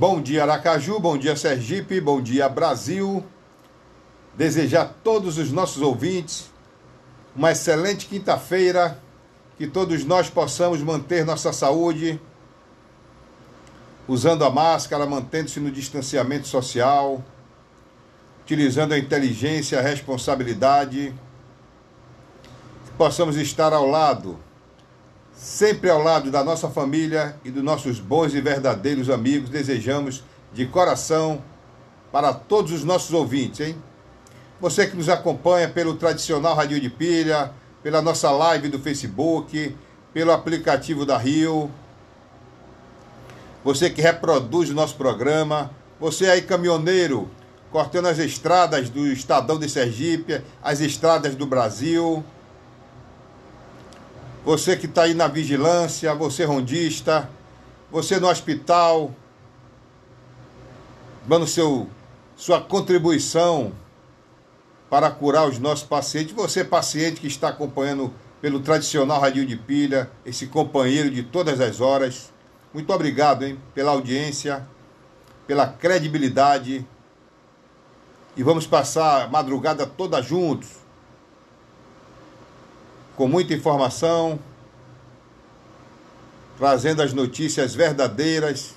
Bom dia Aracaju, bom dia Sergipe, bom dia Brasil. Desejar a todos os nossos ouvintes uma excelente quinta-feira, que todos nós possamos manter nossa saúde, usando a máscara, mantendo-se no distanciamento social, utilizando a inteligência, a responsabilidade, que possamos estar ao lado sempre ao lado da nossa família e dos nossos bons e verdadeiros amigos, desejamos de coração para todos os nossos ouvintes, hein? Você que nos acompanha pelo tradicional Rádio de Pilha, pela nossa live do Facebook, pelo aplicativo da Rio, você que reproduz o nosso programa, você aí caminhoneiro, cortando as estradas do Estadão de Sergipe, as estradas do Brasil, você que está aí na vigilância, você rondista, você no hospital, dando seu, sua contribuição para curar os nossos pacientes. Você, paciente que está acompanhando pelo tradicional radinho de pilha, esse companheiro de todas as horas. Muito obrigado, hein, pela audiência, pela credibilidade. E vamos passar a madrugada toda juntos com muita informação, trazendo as notícias verdadeiras,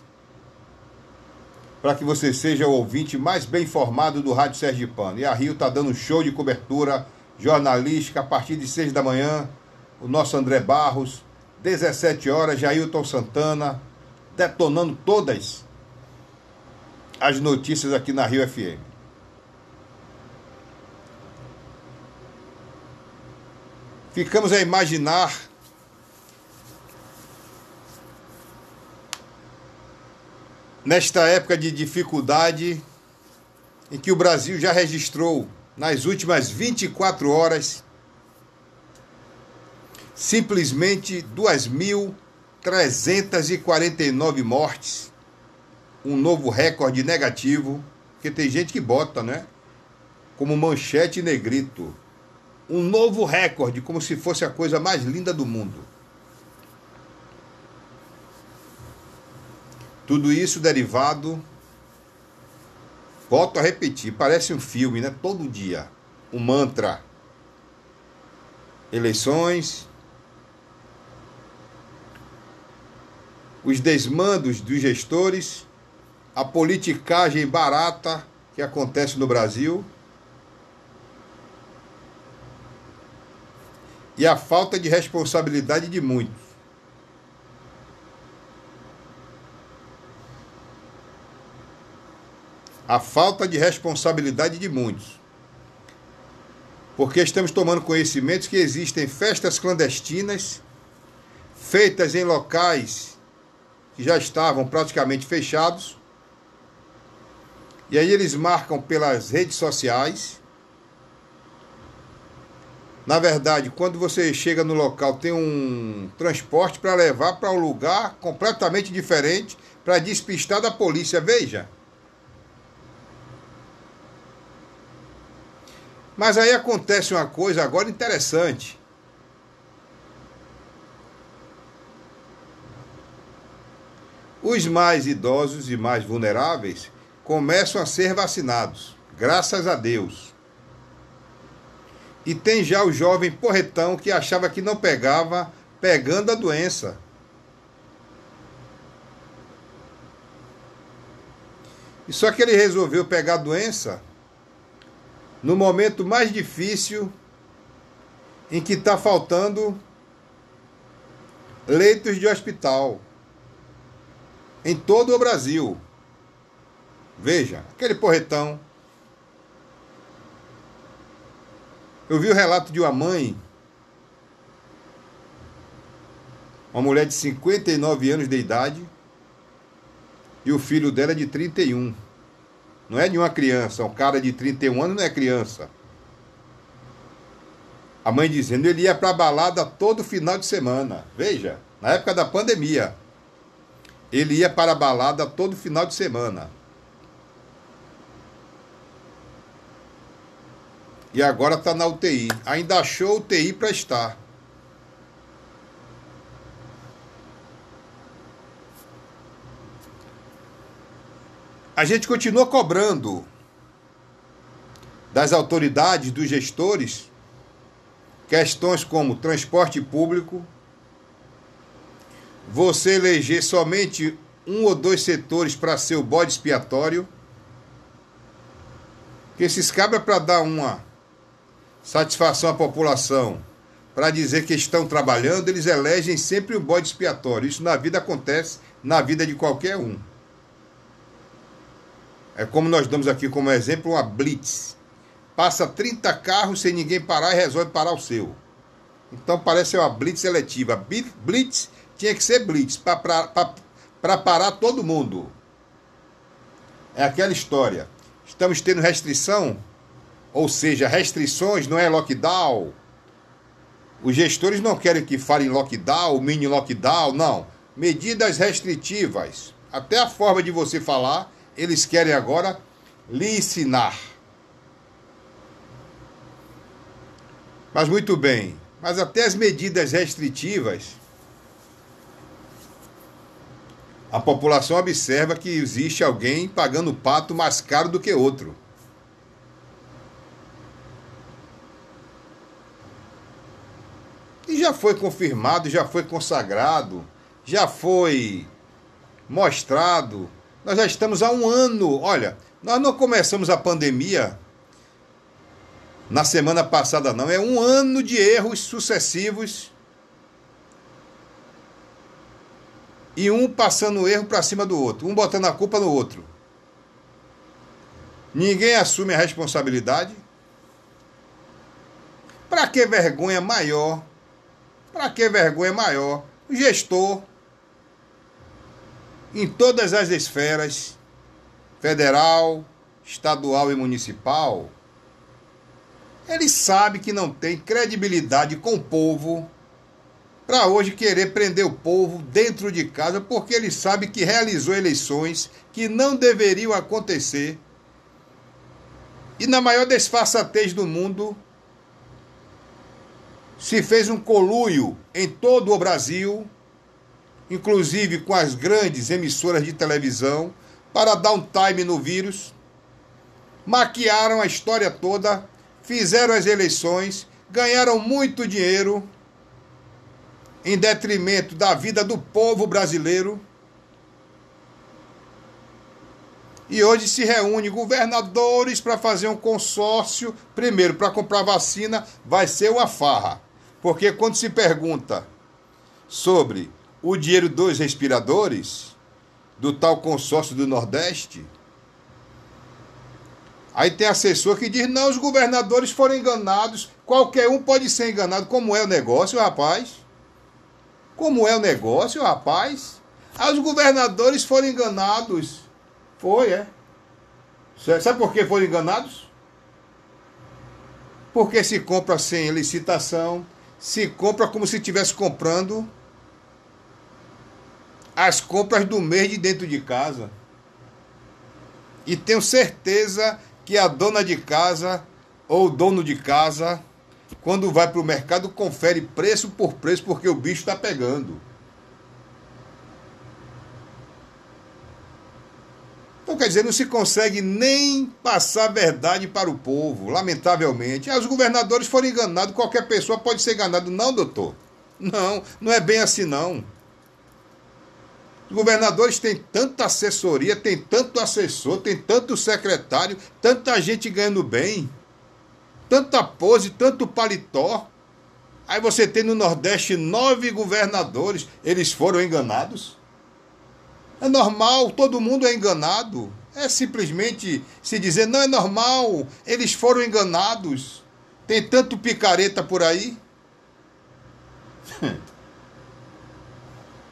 para que você seja o ouvinte mais bem informado do Rádio Sergipano. E a Rio está dando um show de cobertura jornalística a partir de 6 da manhã. O nosso André Barros, 17 horas, Jailton Santana, detonando todas as notícias aqui na Rio FM. Ficamos a imaginar. Nesta época de dificuldade em que o Brasil já registrou nas últimas 24 horas simplesmente 2.349 mortes, um novo recorde negativo, que tem gente que bota, né? Como manchete negrito um novo recorde, como se fosse a coisa mais linda do mundo. Tudo isso derivado, volto a repetir, parece um filme, né? Todo dia, um mantra. Eleições, os desmandos dos gestores, a politicagem barata que acontece no Brasil e a falta de responsabilidade de muitos. A falta de responsabilidade de muitos. Porque estamos tomando conhecimento que existem festas clandestinas feitas em locais que já estavam praticamente fechados. E aí eles marcam pelas redes sociais na verdade, quando você chega no local, tem um transporte para levar para um lugar completamente diferente para despistar da polícia. Veja. Mas aí acontece uma coisa agora interessante. Os mais idosos e mais vulneráveis começam a ser vacinados, graças a Deus. E tem já o jovem porretão que achava que não pegava, pegando a doença. E só que ele resolveu pegar a doença no momento mais difícil em que está faltando leitos de hospital em todo o Brasil. Veja, aquele porretão Eu vi o relato de uma mãe, uma mulher de 59 anos de idade, e o filho dela é de 31. Não é de uma criança, um cara de 31 anos não é criança. A mãe dizendo, ele ia para balada todo final de semana. Veja, na época da pandemia. Ele ia para a balada todo final de semana. E agora está na UTI. Ainda achou UTI para estar. a gente continua cobrando das autoridades, dos gestores, questões como transporte público, você eleger somente um ou dois setores para ser o bode expiatório, que esses cabras para dar uma satisfação à população, para dizer que estão trabalhando, eles elegem sempre o bode expiatório. Isso na vida acontece, na vida de qualquer um. É como nós damos aqui como exemplo uma blitz. Passa 30 carros sem ninguém parar e resolve parar o seu. Então parece uma blitz seletiva. Blitz tinha que ser blitz para parar todo mundo. É aquela história. Estamos tendo restrição, ou seja, restrições não é lockdown. Os gestores não querem que falem lockdown, mini lockdown, não. Medidas restritivas. Até a forma de você falar, eles querem agora lhe ensinar. Mas muito bem, mas até as medidas restritivas, a população observa que existe alguém pagando pato mais caro do que outro. Já foi confirmado, já foi consagrado, já foi mostrado. Nós já estamos há um ano. Olha, nós não começamos a pandemia na semana passada, não. É um ano de erros sucessivos. E um passando o erro para cima do outro, um botando a culpa no outro. Ninguém assume a responsabilidade. Para que vergonha maior? Para que vergonha maior? O gestor, em todas as esferas, federal, estadual e municipal, ele sabe que não tem credibilidade com o povo para hoje querer prender o povo dentro de casa, porque ele sabe que realizou eleições que não deveriam acontecer. E na maior desfaçatez do mundo, se fez um coluio em todo o Brasil, inclusive com as grandes emissoras de televisão, para dar um time no vírus. Maquiaram a história toda fizeram as eleições, ganharam muito dinheiro em detrimento da vida do povo brasileiro. E hoje se reúne governadores para fazer um consórcio. Primeiro, para comprar vacina, vai ser uma farra. Porque quando se pergunta sobre o dinheiro dos respiradores, do tal consórcio do Nordeste, Aí tem assessor que diz: não, os governadores foram enganados, qualquer um pode ser enganado. Como é o negócio, rapaz? Como é o negócio, rapaz? Ah, os governadores foram enganados. Foi, é. Sabe por que foram enganados? Porque se compra sem licitação, se compra como se estivesse comprando as compras do mês de dentro de casa. E tenho certeza que a dona de casa ou o dono de casa, quando vai para o mercado, confere preço por preço porque o bicho está pegando. Então, quer dizer, não se consegue nem passar a verdade para o povo, lamentavelmente. Ah, os governadores foram enganados, qualquer pessoa pode ser enganado. Não, doutor. Não, não é bem assim, não. Os governadores têm tanta assessoria, tem tanto assessor, tem tanto secretário, tanta gente ganhando bem, tanta pose, tanto paletó. Aí você tem no Nordeste nove governadores, eles foram enganados? É normal, todo mundo é enganado. É simplesmente se dizer, não é normal, eles foram enganados. Tem tanto picareta por aí.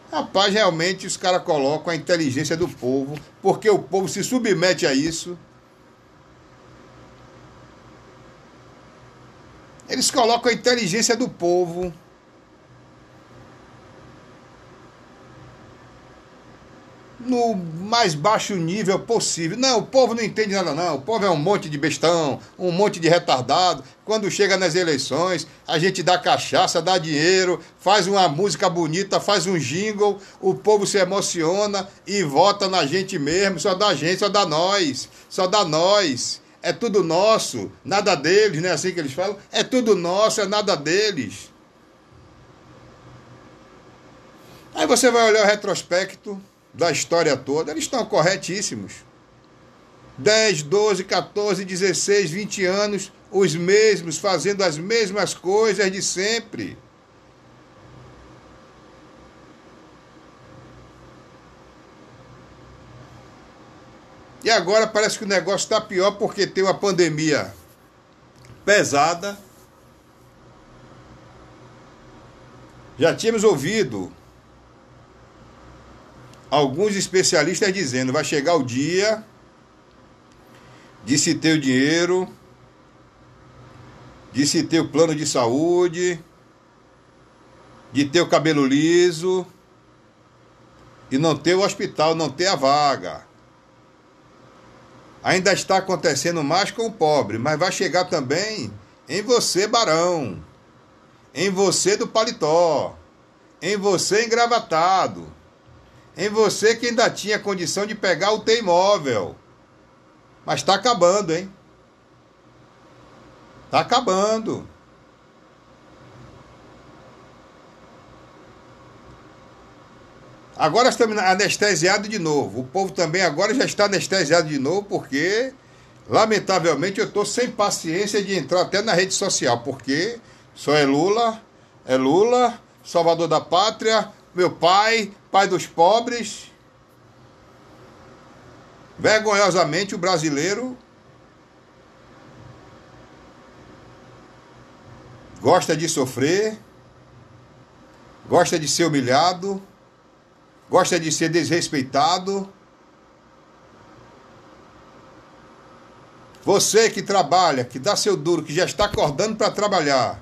Rapaz, realmente os caras colocam a inteligência do povo, porque o povo se submete a isso. Eles colocam a inteligência do povo. No mais baixo nível possível. Não, o povo não entende nada, não. O povo é um monte de bestão, um monte de retardado. Quando chega nas eleições, a gente dá cachaça, dá dinheiro, faz uma música bonita, faz um jingle, o povo se emociona e vota na gente mesmo. Só dá gente, só dá nós, só dá nós. É tudo nosso, nada deles, não é assim que eles falam? É tudo nosso, é nada deles. Aí você vai olhar o retrospecto da história toda, eles estão corretíssimos. 10, 12, 14, 16, 20 anos, os mesmos, fazendo as mesmas coisas de sempre. E agora parece que o negócio está pior porque tem uma pandemia pesada. Já tínhamos ouvido alguns especialistas dizendo vai chegar o dia de se ter o dinheiro, de se ter o plano de saúde, de ter o cabelo liso e não ter o hospital, não ter a vaga. Ainda está acontecendo mais com o pobre, mas vai chegar também em você, barão, em você do paletó, em você engravatado em você que ainda tinha condição de pegar o T-Imóvel. Mas está acabando, hein? Está acabando. Agora estamos anestesiados de novo. O povo também agora já está anestesiado de novo, porque, lamentavelmente, eu estou sem paciência de entrar até na rede social, porque só é Lula, é Lula, salvador da pátria, meu pai, pai dos pobres. Vergonhosamente, o brasileiro gosta de sofrer, gosta de ser humilhado, gosta de ser desrespeitado. Você que trabalha, que dá seu duro, que já está acordando para trabalhar,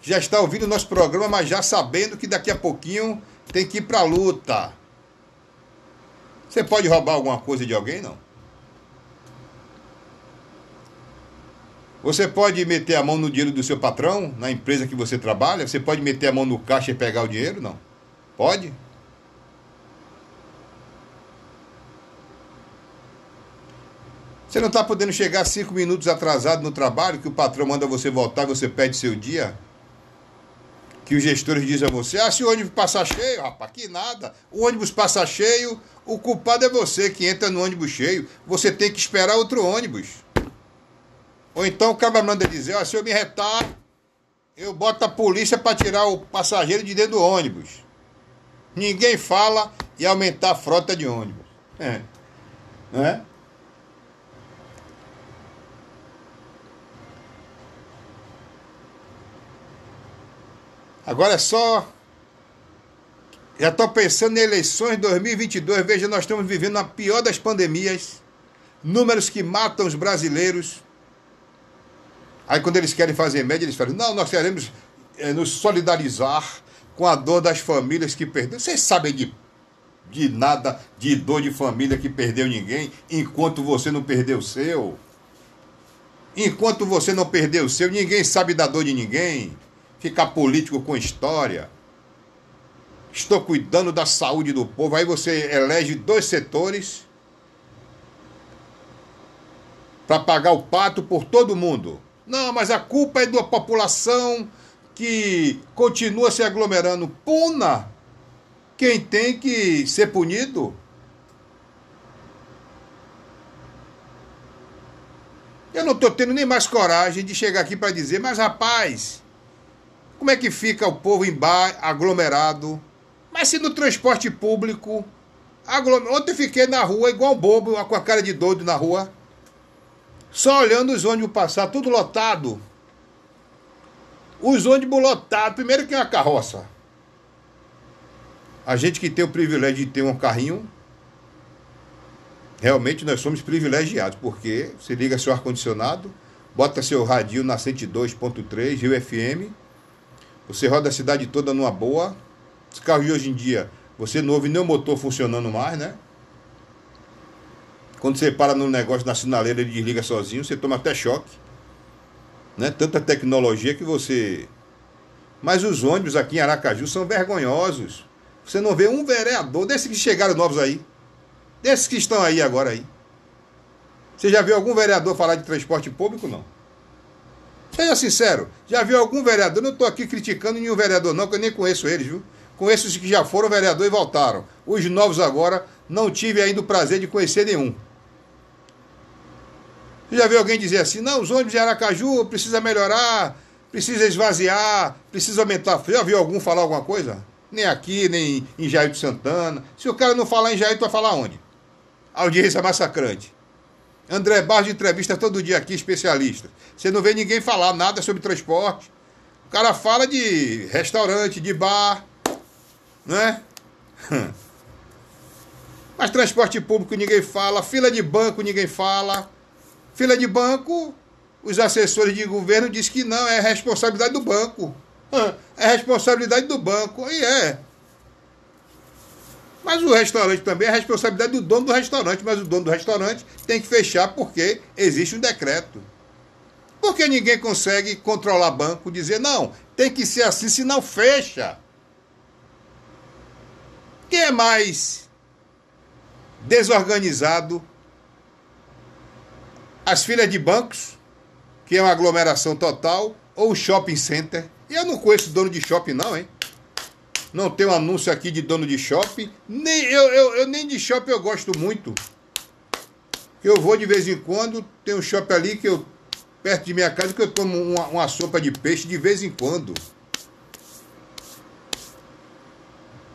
já está ouvindo o nosso programa, mas já sabendo que daqui a pouquinho tem que ir para a luta. Você pode roubar alguma coisa de alguém? Não. Você pode meter a mão no dinheiro do seu patrão, na empresa que você trabalha? Você pode meter a mão no caixa e pegar o dinheiro? Não. Pode? Você não está podendo chegar cinco minutos atrasado no trabalho, que o patrão manda você voltar e você perde seu dia? Que os gestores dizem a você: ah, se o ônibus passar cheio, rapaz, que nada. O ônibus passa cheio, o culpado é você que entra no ônibus cheio. Você tem que esperar outro ônibus. Ou então o cara manda dizer: ah, se eu me retar, eu boto a polícia para tirar o passageiro de dentro do ônibus. Ninguém fala e aumentar a frota de ônibus. É. Não Agora é só. Já estou pensando em eleições de 2022. Veja, nós estamos vivendo a pior das pandemias. Números que matam os brasileiros. Aí, quando eles querem fazer média, eles falam: não, nós queremos é, nos solidarizar com a dor das famílias que perderam. Vocês sabem de, de nada de dor de família que perdeu ninguém, enquanto você não perdeu o seu. Enquanto você não perdeu o seu, ninguém sabe da dor de ninguém ficar político com história. Estou cuidando da saúde do povo. Aí você elege dois setores para pagar o pato por todo mundo. Não, mas a culpa é da população que continua se aglomerando. Puna! Quem tem que ser punido? Eu não estou tendo nem mais coragem de chegar aqui para dizer, mas rapaz, como é que fica o povo em bar, aglomerado? Mas se no transporte público. Aglom... Ontem fiquei na rua igual bobo, com a cara de doido na rua. Só olhando os ônibus passar, tudo lotado. Os ônibus lotados. Primeiro que é uma carroça. A gente que tem o privilégio de ter um carrinho. Realmente nós somos privilegiados, porque você liga seu ar-condicionado, bota seu radinho na 102.3, Rio FM você roda a cidade toda numa boa. Os carros de hoje em dia, você não ouve nem o motor funcionando mais, né? Quando você para no negócio na sinaleira ele desliga sozinho, você toma até choque. Né? Tanta tecnologia que você. Mas os ônibus aqui em Aracaju são vergonhosos. Você não vê um vereador, desses que chegaram novos aí, desses que estão aí agora aí. Você já viu algum vereador falar de transporte público? Não. Seja sincero, já viu algum vereador? Não estou aqui criticando nenhum vereador, não, que eu nem conheço eles, viu? Conheço os que já foram vereador e voltaram. Os novos agora, não tive ainda o prazer de conhecer nenhum. Já viu alguém dizer assim, não, os ônibus de Aracaju precisa melhorar, precisa esvaziar, precisa aumentar. Já viu algum falar alguma coisa? Nem aqui, nem em Jair Santana. Se o cara não falar em Jair, vai falar onde? Audiência massacrante. André Barros entrevista todo dia aqui, especialista. Você não vê ninguém falar nada sobre transporte. O cara fala de restaurante, de bar, né? Mas transporte público ninguém fala, fila de banco ninguém fala. Fila de banco, os assessores de governo dizem que não, é responsabilidade do banco. É responsabilidade do banco. E é. Mas o restaurante também é responsabilidade do dono do restaurante, mas o dono do restaurante tem que fechar porque existe um decreto. Porque ninguém consegue controlar banco, dizer, não, tem que ser assim, senão fecha. Quem é mais desorganizado as filas de bancos, que é uma aglomeração total, ou o shopping center. E eu não conheço dono de shopping, não, hein? Não tem um anúncio aqui de dono de shopping. Nem, eu, eu, eu nem de shopping eu gosto muito. Eu vou de vez em quando, tem um shopping ali que eu, perto de minha casa, que eu tomo uma, uma sopa de peixe de vez em quando.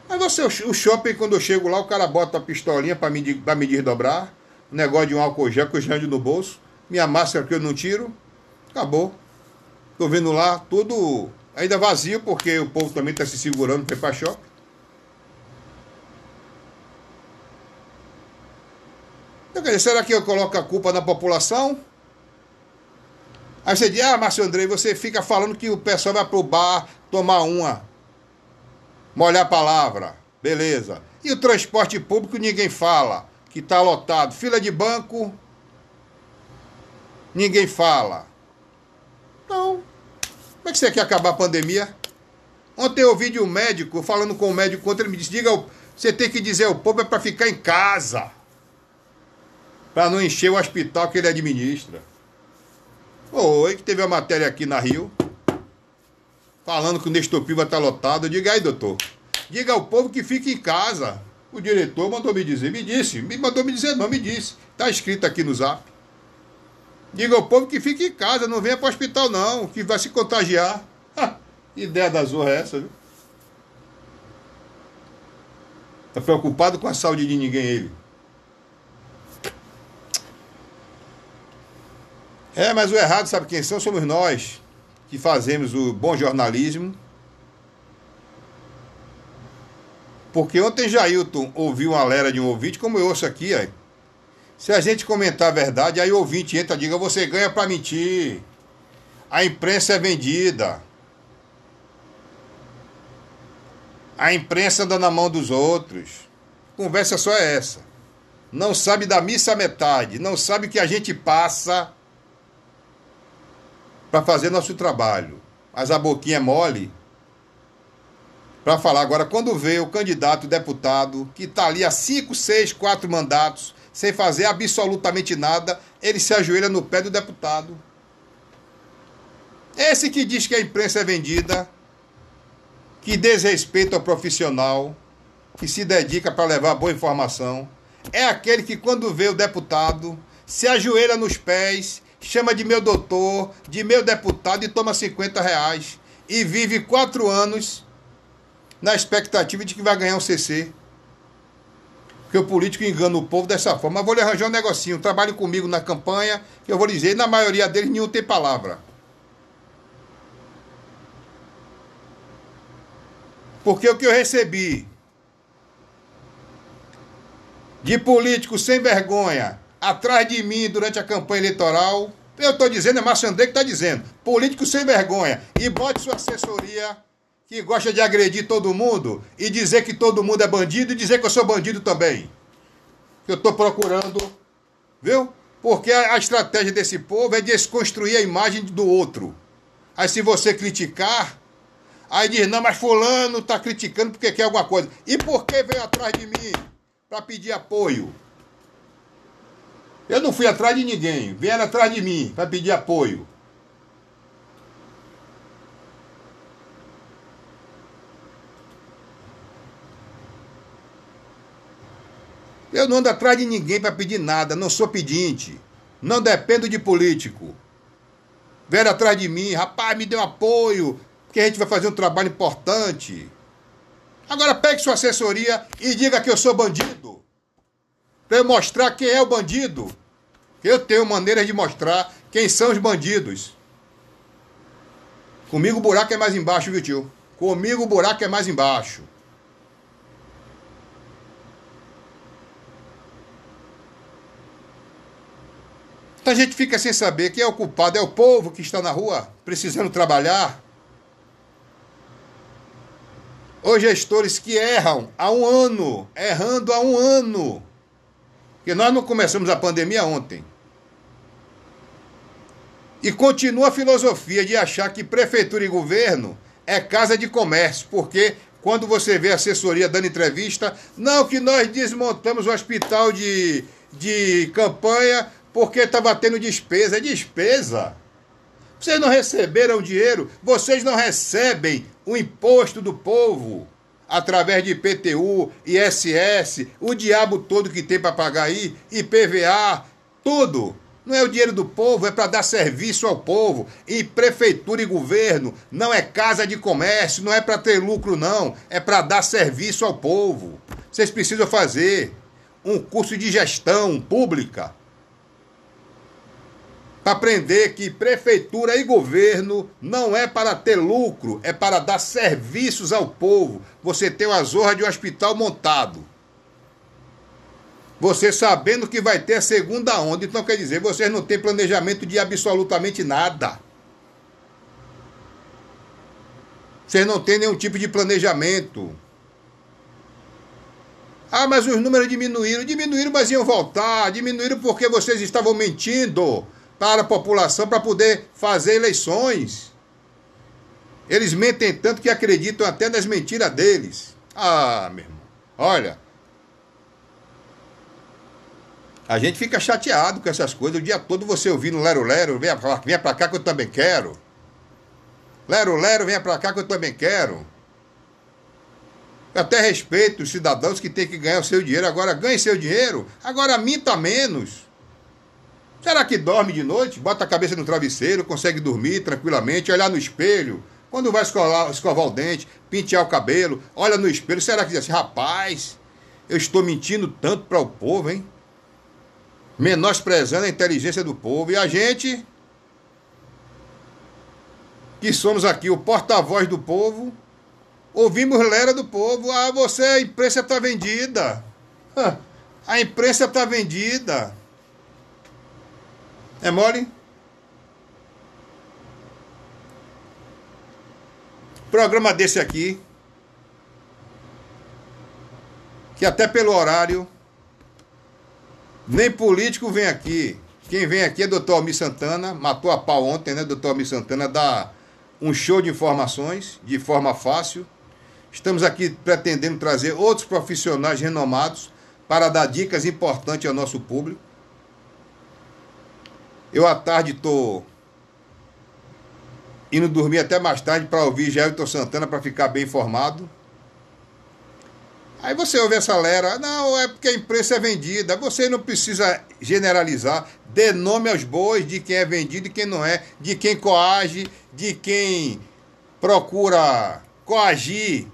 Mas você, o shopping, quando eu chego lá, o cara bota a pistolinha para me, pra me desdobrar. Um negócio de um álcool gel que eu já ando no bolso minha máscara que eu não tiro, acabou. Tô vendo lá tudo ainda vazio, porque o povo também está se segurando ir para shopping. Então, dizer, será que eu coloco a culpa na população? Aí você diz, ah, Márcio Andrei, você fica falando que o pessoal vai pro bar tomar uma, molhar a palavra, beleza. E o transporte público ninguém fala, que está lotado. Fila de banco, ninguém fala. Não. Como é que você quer acabar a pandemia? Ontem eu ouvi de um médico, falando com o um médico ontem, ele me disse, diga, você tem que dizer ao povo é para ficar em casa. Para não encher o hospital que ele administra. Oi, que teve uma matéria aqui na Rio, falando que o Nestor Piva está lotado. Diga aí, doutor. Diga ao povo que fique em casa. O diretor mandou me dizer, me disse, me mandou me dizer, não me disse. Está escrito aqui no zap. Diga ao povo que fique em casa, não venha para o hospital não, que vai se contagiar. ideia da zorra é essa, viu? Está preocupado com a saúde de ninguém ele. É, mas o errado, sabe quem são? Somos nós que fazemos o bom jornalismo. Porque ontem Jailton ouviu uma lera de um ouvinte, como eu ouço aqui, aí. Se a gente comentar a verdade, aí o ouvinte entra e diga: você ganha para mentir. A imprensa é vendida. A imprensa anda na mão dos outros. Conversa só é essa. Não sabe da missa à metade. Não sabe que a gente passa para fazer nosso trabalho. Mas a boquinha é mole para falar. Agora, quando vê o candidato deputado que está ali há 5, 6, 4 mandatos sem fazer absolutamente nada, ele se ajoelha no pé do deputado. Esse que diz que a imprensa é vendida, que desrespeita o profissional, que se dedica para levar boa informação, é aquele que, quando vê o deputado, se ajoelha nos pés, chama de meu doutor, de meu deputado e toma 50 reais. E vive quatro anos na expectativa de que vai ganhar um CC. Porque o político engana o povo dessa forma. Mas vou lhe arranjar um negocinho. Trabalhe comigo na campanha, que eu vou lhe dizer, na maioria deles nenhum tem palavra. Porque o que eu recebi de político sem vergonha atrás de mim durante a campanha eleitoral, eu estou dizendo, é Márcio André que está dizendo, político sem vergonha, e bote sua assessoria que gosta de agredir todo mundo e dizer que todo mundo é bandido e dizer que eu sou bandido também. Eu estou procurando Viu? Porque a, estratégia desse povo é desconstruir a imagem do outro. Aí se você criticar, aí diz, não, mas fulano está criticando porque quer alguma coisa. E por que veio atrás de mim? Para pedir apoio. Eu não fui atrás de ninguém, vieram atrás de mim para pedir apoio. Eu não ando atrás de ninguém para pedir nada, não sou pedinte. Não dependo de político. Vieram atrás de mim, rapaz, me deu apoio, porque a gente vai fazer um trabalho importante. Agora pegue sua assessoria e diga que eu sou bandido. Para eu mostrar quem é o bandido. Eu tenho maneiras de mostrar quem são os bandidos. Comigo o buraco é mais embaixo, viu, tio? Comigo o buraco é mais embaixo. Então a gente fica sem saber quem é o culpado. É o povo que está na rua precisando trabalhar? Ou gestores que erram há um ano, errando há um ano. Porque nós não começamos a pandemia ontem. E continua a filosofia de achar que prefeitura e governo é casa de comércio, porque quando você vê a assessoria dando entrevista, não que nós desmontamos o hospital de, de campanha porque estava tendo despesa. É despesa. Vocês não receberam dinheiro, vocês não recebem o imposto do povo através de IPTU, ISS, o diabo todo que tem para pagar aí, IPVA, tudo. Não é o dinheiro do povo, é para dar serviço ao povo. E prefeitura e governo não é casa de comércio, não é para ter lucro, não. É para dar serviço ao povo. Vocês precisam fazer um curso de gestão pública para aprender que prefeitura e governo não é para ter lucro, é para dar serviços ao povo. Você tem uma zorra de um hospital montado. Você sabendo que vai ter a segunda onda. Então quer dizer, vocês não têm planejamento de absolutamente nada. Vocês não têm nenhum tipo de planejamento. Ah, mas os números diminuíram. Diminuíram, mas iam voltar. Diminuíram porque vocês estavam mentindo para a população para poder fazer eleições. Eles mentem tanto que acreditam até nas mentiras deles. Ah, meu irmão, olha. A gente fica chateado com essas coisas. O dia todo você ouvindo Lero Lero, venha pra, venha pra cá que eu também quero. Lero Lero, venha pra cá que eu também quero. Eu até respeito os cidadãos que têm que ganhar o seu dinheiro. Agora ganhe seu dinheiro. Agora minta menos. Será que dorme de noite? Bota a cabeça no travesseiro, consegue dormir tranquilamente, olhar no espelho. Quando vai escovar, escovar o dente, pentear o cabelo, olha no espelho. Será que diz assim, rapaz, eu estou mentindo tanto para o povo, hein? Menosprezando a inteligência do povo. E a gente, que somos aqui o porta-voz do povo, ouvimos lera do povo. Ah, você, a imprensa está vendida. A imprensa está vendida. É mole? Programa desse aqui, que até pelo horário, nem político vem aqui. Quem vem aqui é doutor Almir Santana, matou a pau ontem, né? Doutor Almir Santana dá um show de informações de forma fácil. Estamos aqui pretendendo trazer outros profissionais renomados para dar dicas importantes ao nosso público. Eu à tarde estou indo dormir até mais tarde para ouvir Gelton Santana para ficar bem informado. Aí você ouve essa lera, não, é porque a imprensa é vendida. Você não precisa generalizar. Dê nome aos bois de quem é vendido e quem não é, de quem coage, de quem procura coagir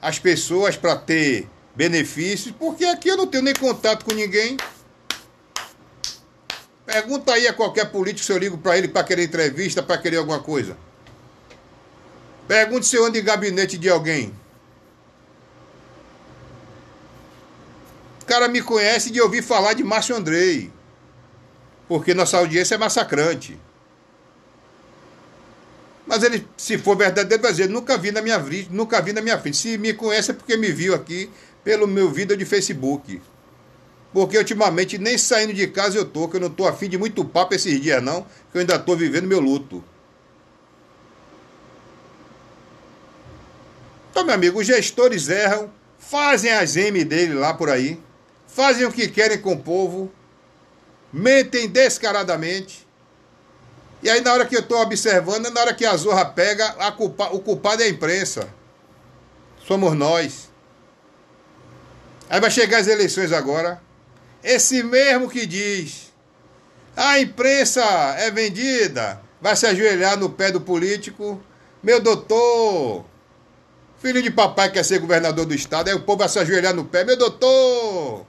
as pessoas para ter benefícios, porque aqui eu não tenho nem contato com ninguém. Pergunta aí a qualquer político se eu ligo para ele para querer entrevista, para querer alguma coisa. Pergunte se eu ando em gabinete de alguém. O cara me conhece de ouvir falar de Márcio Andrei. Porque nossa audiência é massacrante. Mas ele, se for verdadeiro, vai dizer, nunca vi na minha vida, nunca vi na minha frente. Se me conhece é porque me viu aqui pelo meu vídeo de Facebook. Porque ultimamente nem saindo de casa eu tô, que eu não tô afim de muito papo esses dias não, que eu ainda tô vivendo meu luto. Então, meu amigo, os gestores erram, fazem as M dele lá por aí, fazem o que querem com o povo, mentem descaradamente. E aí, na hora que eu estou observando, na hora que a zorra pega, a culpa, o culpado é a imprensa. Somos nós. Aí vai chegar as eleições agora. Esse mesmo que diz a imprensa é vendida, vai se ajoelhar no pé do político. Meu doutor, filho de papai quer ser governador do estado, aí o povo vai se ajoelhar no pé. Meu doutor,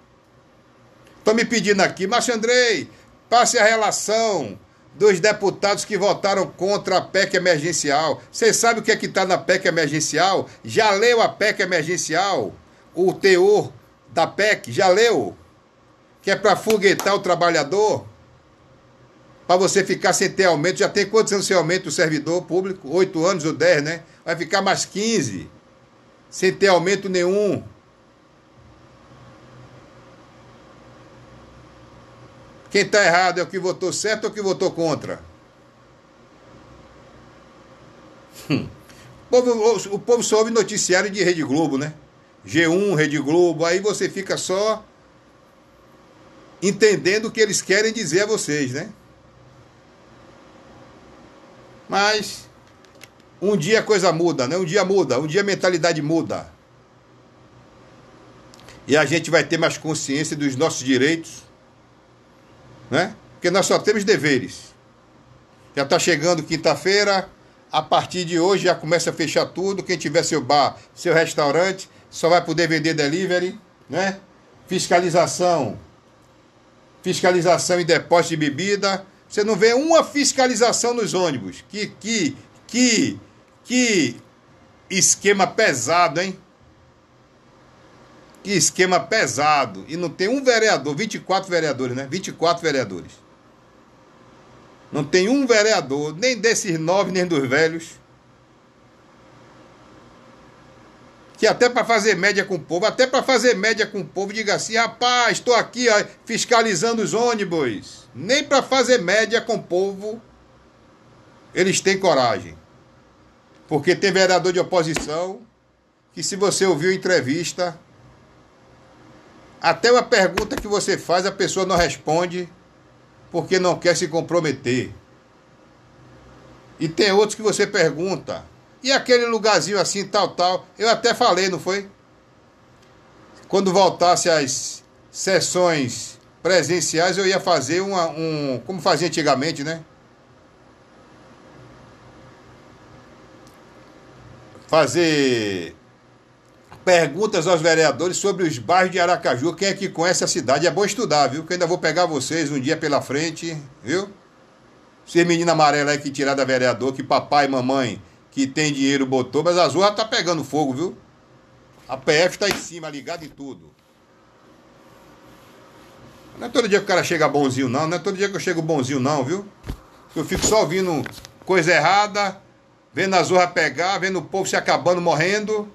estão me pedindo aqui, Márcio Andrei, passe a relação dos deputados que votaram contra a PEC emergencial. Você sabe o que é que está na PEC emergencial? Já leu a PEC emergencial? O teor da PEC? Já leu? Que é para foguetar o trabalhador, para você ficar sem ter aumento. Já tem quantos anos sem aumento o servidor público? Oito anos ou dez, né? Vai ficar mais quinze, sem ter aumento nenhum. Quem está errado é o que votou certo ou o que votou contra? Hum. O, povo, o povo só ouve noticiário de Rede Globo, né? G1, Rede Globo, aí você fica só entendendo o que eles querem dizer a vocês, né? Mas um dia a coisa muda, né? Um dia muda, um dia a mentalidade muda. E a gente vai ter mais consciência dos nossos direitos, né? Porque nós só temos deveres. Já está chegando quinta-feira, a partir de hoje já começa a fechar tudo. Quem tiver seu bar, seu restaurante, só vai poder vender delivery, né? Fiscalização fiscalização em depósito de bebida. Você não vê uma fiscalização nos ônibus. Que, que, que, que esquema pesado, hein? Que esquema pesado. E não tem um vereador, 24 vereadores, né? 24 vereadores. Não tem um vereador, nem desses nove, nem dos velhos, que até para fazer média com o povo, até para fazer média com o povo, diga assim: rapaz, estou aqui ó, fiscalizando os ônibus. Nem para fazer média com o povo eles têm coragem. Porque tem vereador de oposição que, se você ouviu a entrevista, até uma pergunta que você faz, a pessoa não responde porque não quer se comprometer. E tem outros que você pergunta e aquele lugarzinho assim, tal, tal. Eu até falei, não foi? Quando voltasse as sessões presenciais, eu ia fazer uma, um. Como fazia antigamente, né? Fazer perguntas aos vereadores sobre os bairros de Aracaju. Quem é que conhece a cidade? É bom estudar, viu? Que ainda vou pegar vocês um dia pela frente, viu? Ser menina amarela aí que tirar da vereador, que papai e mamãe que tem dinheiro botou, mas a Zorra tá pegando fogo, viu? A PF tá em cima, ligado em tudo. Não é todo dia que o cara chega bonzinho, não. Não é todo dia que eu chego bonzinho, não, viu? Eu fico só ouvindo coisa errada, vendo a Zorra pegar, vendo o povo se acabando, morrendo.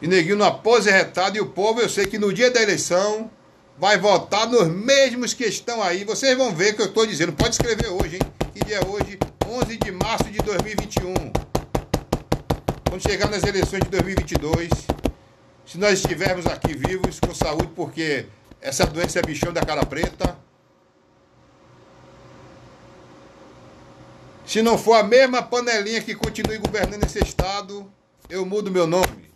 E neguinho numa pose retada. E o povo, eu sei que no dia da eleição vai votar nos mesmos que estão aí. Vocês vão ver o que eu estou dizendo. Pode escrever hoje, hein? Que dia é hoje? 11 de março de 2021. Quando chegar nas eleições de 2022, se nós estivermos aqui vivos, com saúde, porque essa doença é bichão da cara preta. Se não for a mesma panelinha que continue governando esse estado, eu mudo meu nome.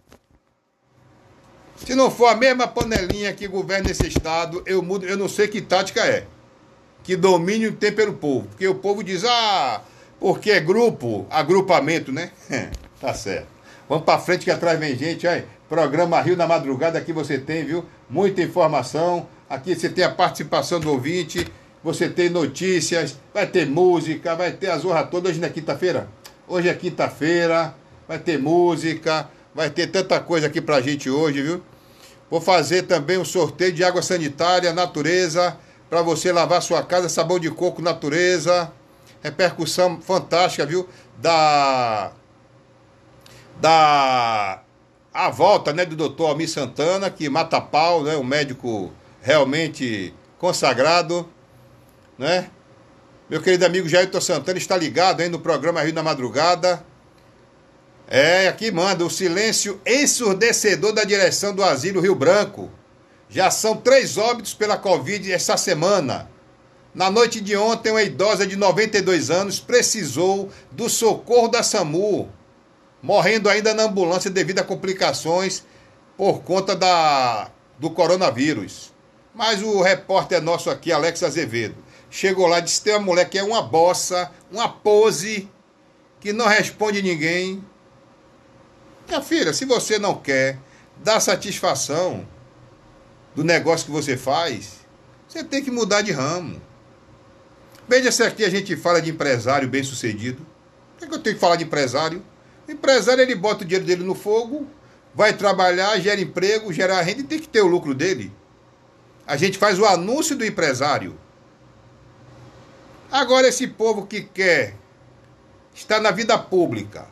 Se não for a mesma panelinha que governa esse estado, eu mudo, eu não sei que tática é. Que domínio tem pelo povo. Porque o povo diz: "Ah, porque é grupo, agrupamento, né? tá certo. Vamos para frente que atrás vem gente, aí. Programa Rio da Madrugada, aqui você tem, viu? Muita informação. Aqui você tem a participação do ouvinte, você tem notícias, vai ter música, vai ter a zorra toda. Hoje não é quinta-feira? Hoje é quinta-feira, vai ter música, vai ter tanta coisa aqui pra gente hoje, viu? Vou fazer também um sorteio de água sanitária, natureza, para você lavar sua casa, sabão de coco, natureza repercussão fantástica, viu? Da. Da a volta né, do doutor Almir Santana, que mata pau, né, um médico realmente consagrado, né? Meu querido amigo Jair Santana está ligado aí no programa Rio da Madrugada. É, aqui manda o silêncio ensurdecedor da direção do Asilo Rio Branco. Já são três óbitos pela Covid essa semana. Na noite de ontem, uma idosa de 92 anos precisou do socorro da SAMU, morrendo ainda na ambulância devido a complicações por conta da, do coronavírus. Mas o repórter nosso aqui, Alex Azevedo, chegou lá e disse: tem uma mulher que é uma bossa, uma pose, que não responde ninguém. Minha filha, se você não quer dar satisfação do negócio que você faz, você tem que mudar de ramo. Veja se aqui a gente fala de empresário bem sucedido. Por que, que eu tenho que falar de empresário? O empresário ele bota o dinheiro dele no fogo, vai trabalhar, gera emprego, gera renda e tem que ter o lucro dele. A gente faz o anúncio do empresário. Agora, esse povo que quer estar na vida pública,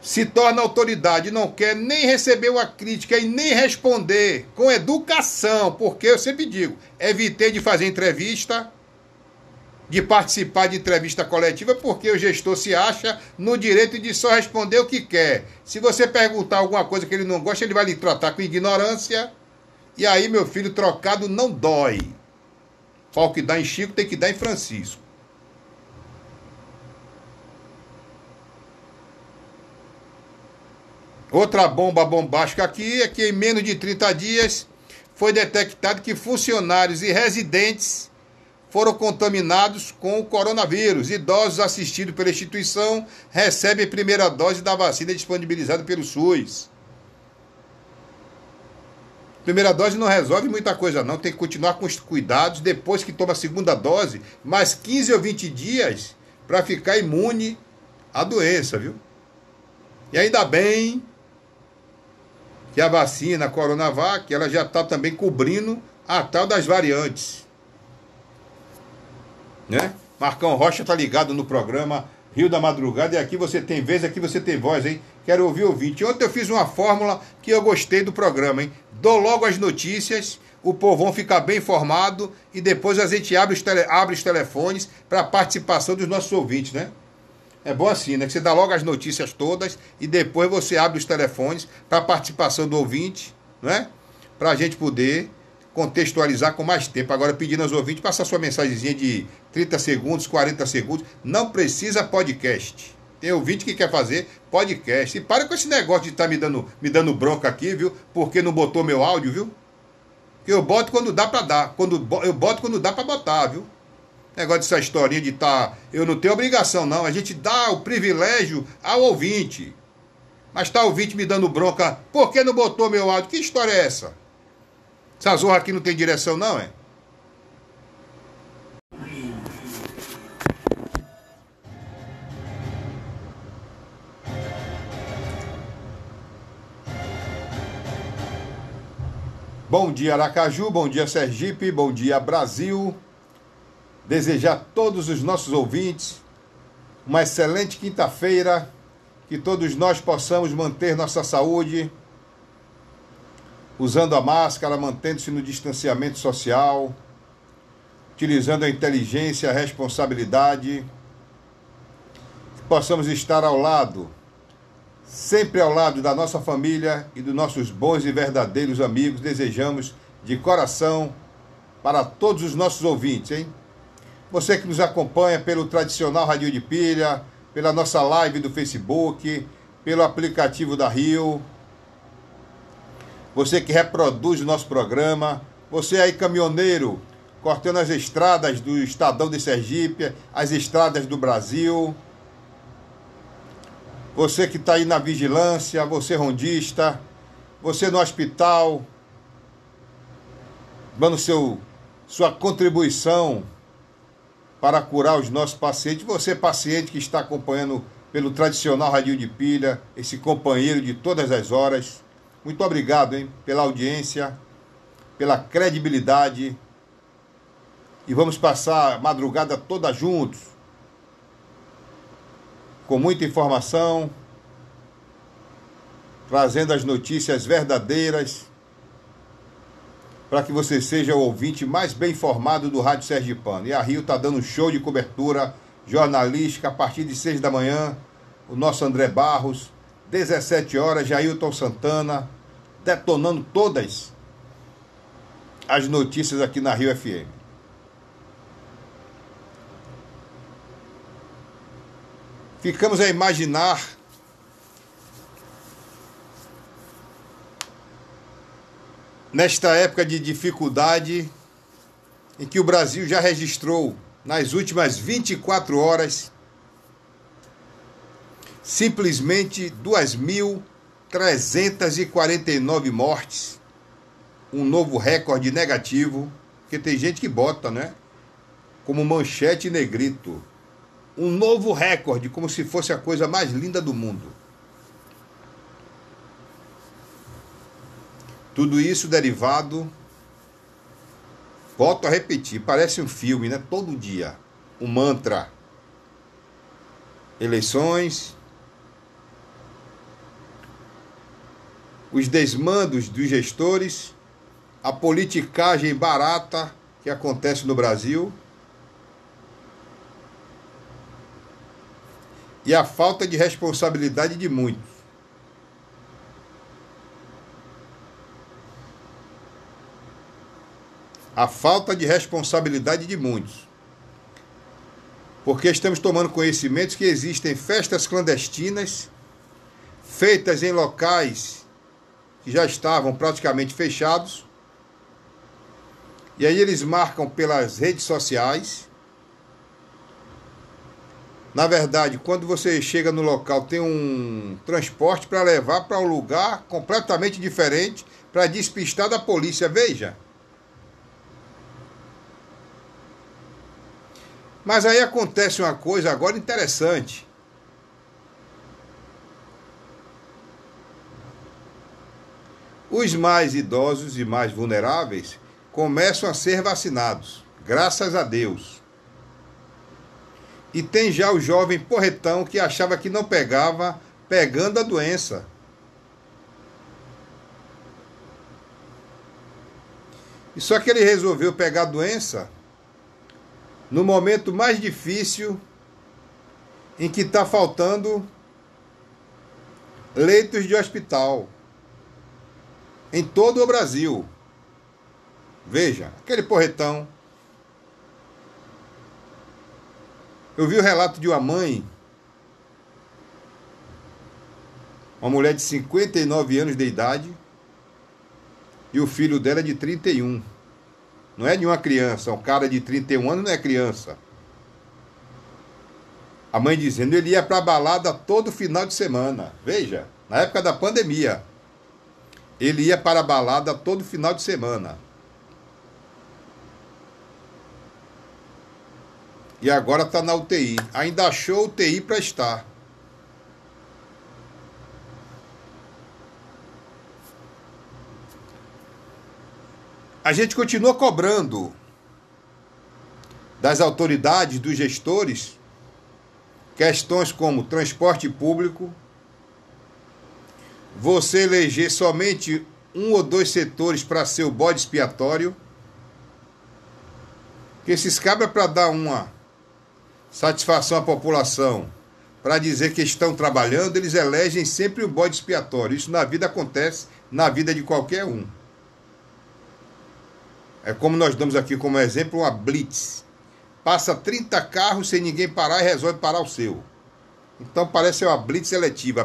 se torna autoridade, não quer nem receber uma crítica e nem responder com educação, porque eu sempre digo, evitei de fazer entrevista, de participar de entrevista coletiva, porque o gestor se acha no direito de só responder o que quer. Se você perguntar alguma coisa que ele não gosta, ele vai lhe tratar com ignorância e aí, meu filho, trocado não dói. Pau que dá em Chico tem que dar em Francisco. Outra bomba bombástica aqui é que em menos de 30 dias foi detectado que funcionários e residentes foram contaminados com o coronavírus. Idosos assistidos pela instituição recebem primeira dose da vacina disponibilizada pelo SUS. Primeira dose não resolve muita coisa, não. Tem que continuar com os cuidados depois que toma a segunda dose, mais 15 ou 20 dias para ficar imune à doença, viu? E ainda bem que a vacina a Coronavac ela já está também cobrindo a tal das variantes. Né? Marcão Rocha está ligado no programa Rio da Madrugada, e aqui você tem vez, aqui você tem voz, hein? Quero ouvir ouvinte. Ontem eu fiz uma fórmula que eu gostei do programa, hein? Dou logo as notícias, o povão fica bem informado e depois a gente abre os, tele, abre os telefones para participação dos nossos ouvintes, né? É bom assim, né? Que você dá logo as notícias todas e depois você abre os telefones para participação do ouvinte, né? Para a gente poder contextualizar com mais tempo. Agora, pedindo aos ouvintes, passar sua mensagenzinha de 30 segundos, 40 segundos. Não precisa podcast. Tem ouvinte que quer fazer podcast. E para com esse negócio de estar tá me, dando, me dando bronca aqui, viu? Porque não botou meu áudio, viu? Que eu boto quando dá para dar. Quando, eu boto quando dá para botar, viu? Negócio dessa historinha de estar. Tá, eu não tenho obrigação, não. A gente dá o privilégio ao ouvinte. Mas tá o ouvinte me dando bronca. Por que não botou meu áudio? Que história é essa? Essa zorra aqui não tem direção, não, é? Bom dia, Aracaju, bom dia, Sergipe, bom dia, Brasil. Desejar a todos os nossos ouvintes uma excelente quinta-feira, que todos nós possamos manter nossa saúde, usando a máscara, mantendo-se no distanciamento social, utilizando a inteligência, a responsabilidade, que possamos estar ao lado sempre ao lado da nossa família e dos nossos bons e verdadeiros amigos, desejamos de coração para todos os nossos ouvintes, hein? Você que nos acompanha pelo tradicional Rádio de Pilha, pela nossa live do Facebook, pelo aplicativo da Rio, você que reproduz o nosso programa, você aí caminhoneiro, cortando as estradas do Estadão de Sergipe, as estradas do Brasil, você que está aí na vigilância, você rondista, você no hospital, dando seu, sua contribuição para curar os nossos pacientes. Você, paciente que está acompanhando pelo tradicional radinho de pilha, esse companheiro de todas as horas. Muito obrigado, hein, pela audiência, pela credibilidade. E vamos passar a madrugada toda juntos com muita informação, trazendo as notícias verdadeiras para que você seja o ouvinte mais bem informado do Rádio Sergipano. E a Rio está dando um show de cobertura jornalística a partir de 6 da manhã. O nosso André Barros, 17 horas, Jailton Santana, detonando todas as notícias aqui na Rio FM. Ficamos a imaginar nesta época de dificuldade em que o Brasil já registrou nas últimas 24 horas simplesmente 2.349 mortes, um novo recorde negativo, porque tem gente que bota, né? Como manchete negrito. Um novo recorde, como se fosse a coisa mais linda do mundo. Tudo isso derivado, volto a repetir, parece um filme, né? Todo dia. Um mantra. Eleições, os desmandos dos gestores, a politicagem barata que acontece no Brasil e a falta de responsabilidade de muitos. a falta de responsabilidade de muitos. Porque estamos tomando conhecimento que existem festas clandestinas feitas em locais que já estavam praticamente fechados. E aí eles marcam pelas redes sociais. Na verdade, quando você chega no local, tem um transporte para levar para um lugar completamente diferente para despistar da polícia. Veja. Mas aí acontece uma coisa agora interessante. Os mais idosos e mais vulneráveis começam a ser vacinados, graças a Deus. E tem já o jovem porretão que achava que não pegava, pegando a doença. E só que ele resolveu pegar a doença no momento mais difícil em que está faltando leitos de hospital em todo o Brasil. Veja, aquele porretão. Eu vi o relato de uma mãe, uma mulher de 59 anos de idade, e o filho dela é de 31. Não é de uma criança, um cara de 31 anos não é criança. A mãe dizendo, ele ia para balada todo final de semana. Veja, na época da pandemia. Ele ia para a balada todo final de semana. E agora está na UTI. Ainda achou UTI para estar. A gente continua cobrando das autoridades, dos gestores, questões como transporte público, você eleger somente um ou dois setores para ser o bode expiatório, que esses cabras para dar uma satisfação à população, para dizer que estão trabalhando, eles elegem sempre o bode expiatório. Isso na vida acontece, na vida de qualquer um. É como nós damos aqui como exemplo uma blitz. Passa 30 carros sem ninguém parar e resolve parar o seu. Então parece uma blitz seletiva.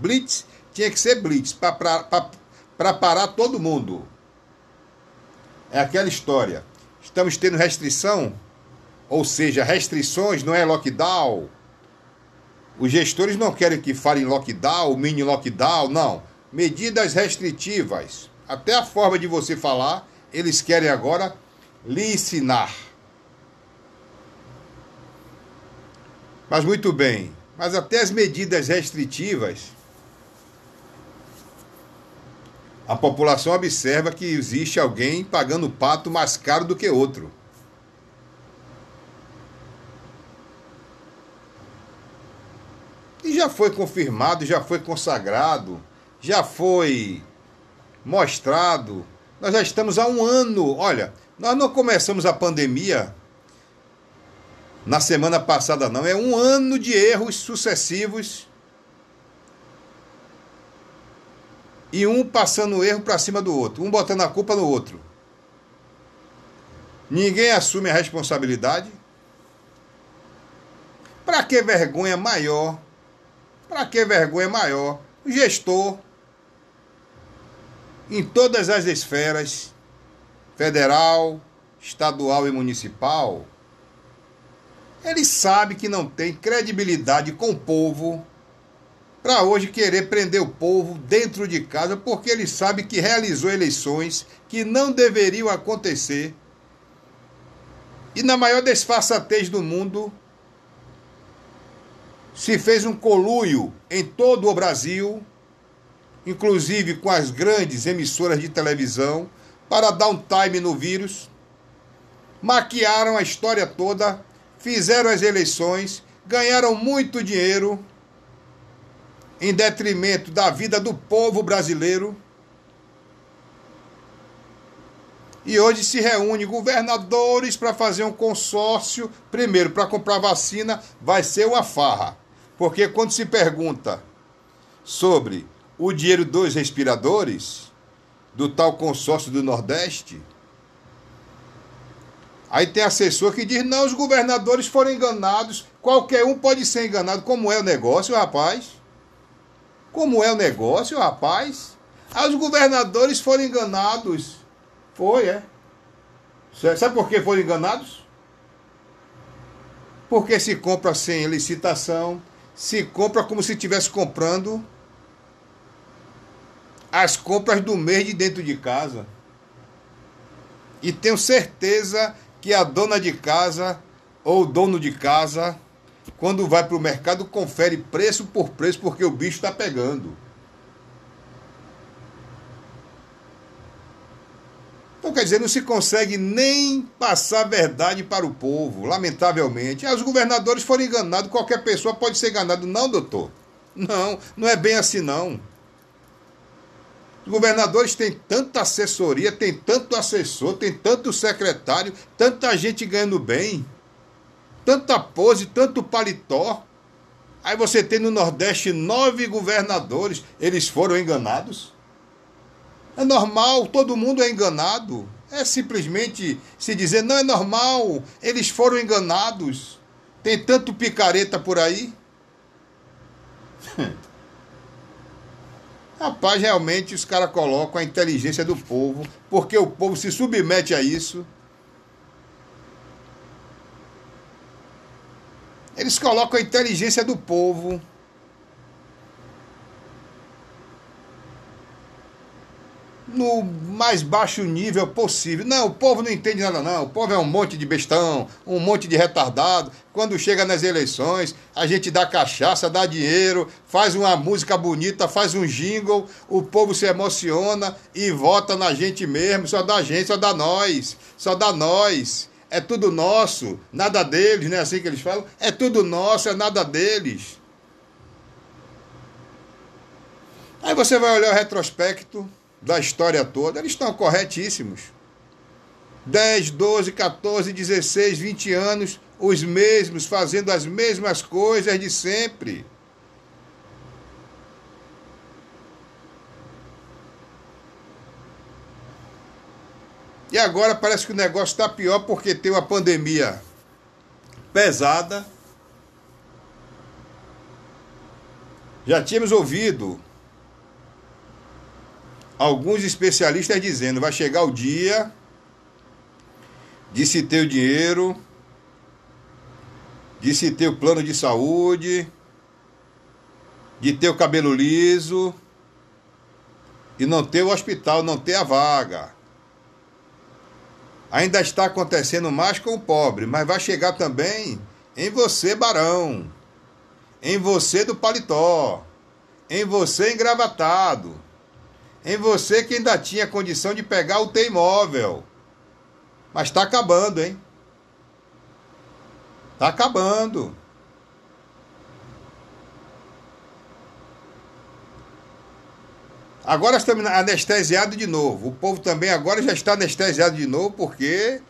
Blitz tinha que ser blitz para parar todo mundo. É aquela história. Estamos tendo restrição, ou seja, restrições não é lockdown. Os gestores não querem que falem lockdown, mini lockdown, não. Medidas restritivas. Até a forma de você falar eles querem agora lhe ensinar. Mas muito bem, mas até as medidas restritivas, a população observa que existe alguém pagando pato mais caro do que outro. E já foi confirmado, já foi consagrado já foi mostrado. Nós já estamos há um ano. Olha, nós não começamos a pandemia na semana passada, não. É um ano de erros sucessivos. E um passando o erro para cima do outro, um botando a culpa no outro. Ninguém assume a responsabilidade. Para que vergonha maior? Para que vergonha maior? O gestor, em todas as esferas, federal, estadual e municipal, ele sabe que não tem credibilidade com o povo para hoje querer prender o povo dentro de casa, porque ele sabe que realizou eleições que não deveriam acontecer. E na maior disfarçatez do mundo, se fez um coluio em todo o Brasil, inclusive com as grandes emissoras de televisão, para dar um time no vírus. Maquiaram a história toda, fizeram as eleições, ganharam muito dinheiro em detrimento da vida do povo brasileiro. E hoje se reúne governadores para fazer um consórcio. Primeiro, para comprar vacina, vai ser uma farra. Porque quando se pergunta sobre o dinheiro dos respiradores, do tal consórcio do Nordeste, aí tem assessor que diz: não, os governadores foram enganados, qualquer um pode ser enganado. Como é o negócio, rapaz? Como é o negócio, rapaz? Ah, os governadores foram enganados. Foi, é. Sabe por que foram enganados? Porque se compra sem licitação, se compra como se estivesse comprando as compras do mês de dentro de casa. E tenho certeza que a dona de casa ou o dono de casa, quando vai para o mercado, confere preço por preço, porque o bicho está pegando. Então, quer dizer, não se consegue nem passar verdade para o povo, lamentavelmente. Ah, os governadores foram enganados, qualquer pessoa pode ser enganado. Não, doutor. Não, não é bem assim, não. Os governadores têm tanta assessoria, tem tanto assessor, tem tanto secretário, tanta gente ganhando bem, tanta pose, tanto paletó. Aí você tem no Nordeste nove governadores, eles foram enganados? É normal, todo mundo é enganado. É simplesmente se dizer, não é normal, eles foram enganados. Tem tanto picareta por aí. Rapaz, realmente os caras colocam a inteligência do povo, porque o povo se submete a isso. Eles colocam a inteligência do povo no mais baixo nível possível. Não, o povo não entende nada, não. O povo é um monte de bestão, um monte de retardado. Quando chega nas eleições, a gente dá cachaça, dá dinheiro, faz uma música bonita, faz um jingle, o povo se emociona e vota na gente mesmo. Só dá gente, só dá nós, só dá nós. É tudo nosso, nada deles, não é assim que eles falam? É tudo nosso, é nada deles. Aí você vai olhar o retrospecto da história toda, eles estão corretíssimos. 10, 12, 14, 16, 20 anos, os mesmos, fazendo as mesmas coisas de sempre. E agora parece que o negócio está pior porque tem uma pandemia pesada. Já tínhamos ouvido alguns especialistas dizendo vai chegar o dia de se ter o dinheiro, de se ter o plano de saúde, de ter o cabelo liso e não ter o hospital, não ter a vaga. Ainda está acontecendo mais com o pobre, mas vai chegar também em você, barão, em você do paletó, em você engravatado em você que ainda tinha condição de pegar o T-Imóvel. Mas está acabando, hein? Está acabando. Agora estamos anestesiados de novo. O povo também agora já está anestesiado de novo, porque,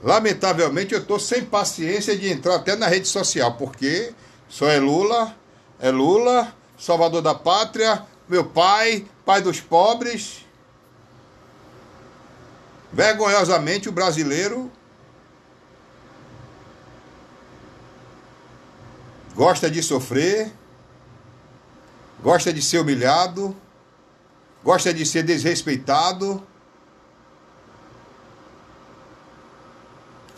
lamentavelmente, eu estou sem paciência de entrar até na rede social, porque só é Lula, é Lula, salvador da pátria, meu pai, pai dos pobres. Vergonhosamente, o brasileiro gosta de sofrer, gosta de ser humilhado, gosta de ser desrespeitado.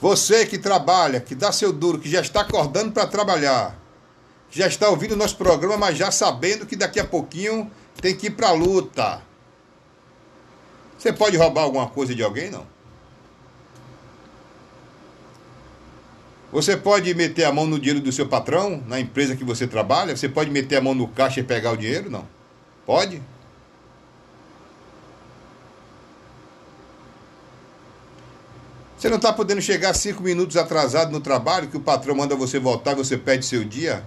Você que trabalha, que dá seu duro, que já está acordando para trabalhar, que já está ouvindo o nosso programa, mas já sabendo que daqui a pouquinho tem que ir para a luta. Você pode roubar alguma coisa de alguém? Não. Você pode meter a mão no dinheiro do seu patrão, na empresa que você trabalha? Você pode meter a mão no caixa e pegar o dinheiro? Não. Pode? Você não está podendo chegar cinco minutos atrasado no trabalho, que o patrão manda você voltar você perde seu dia?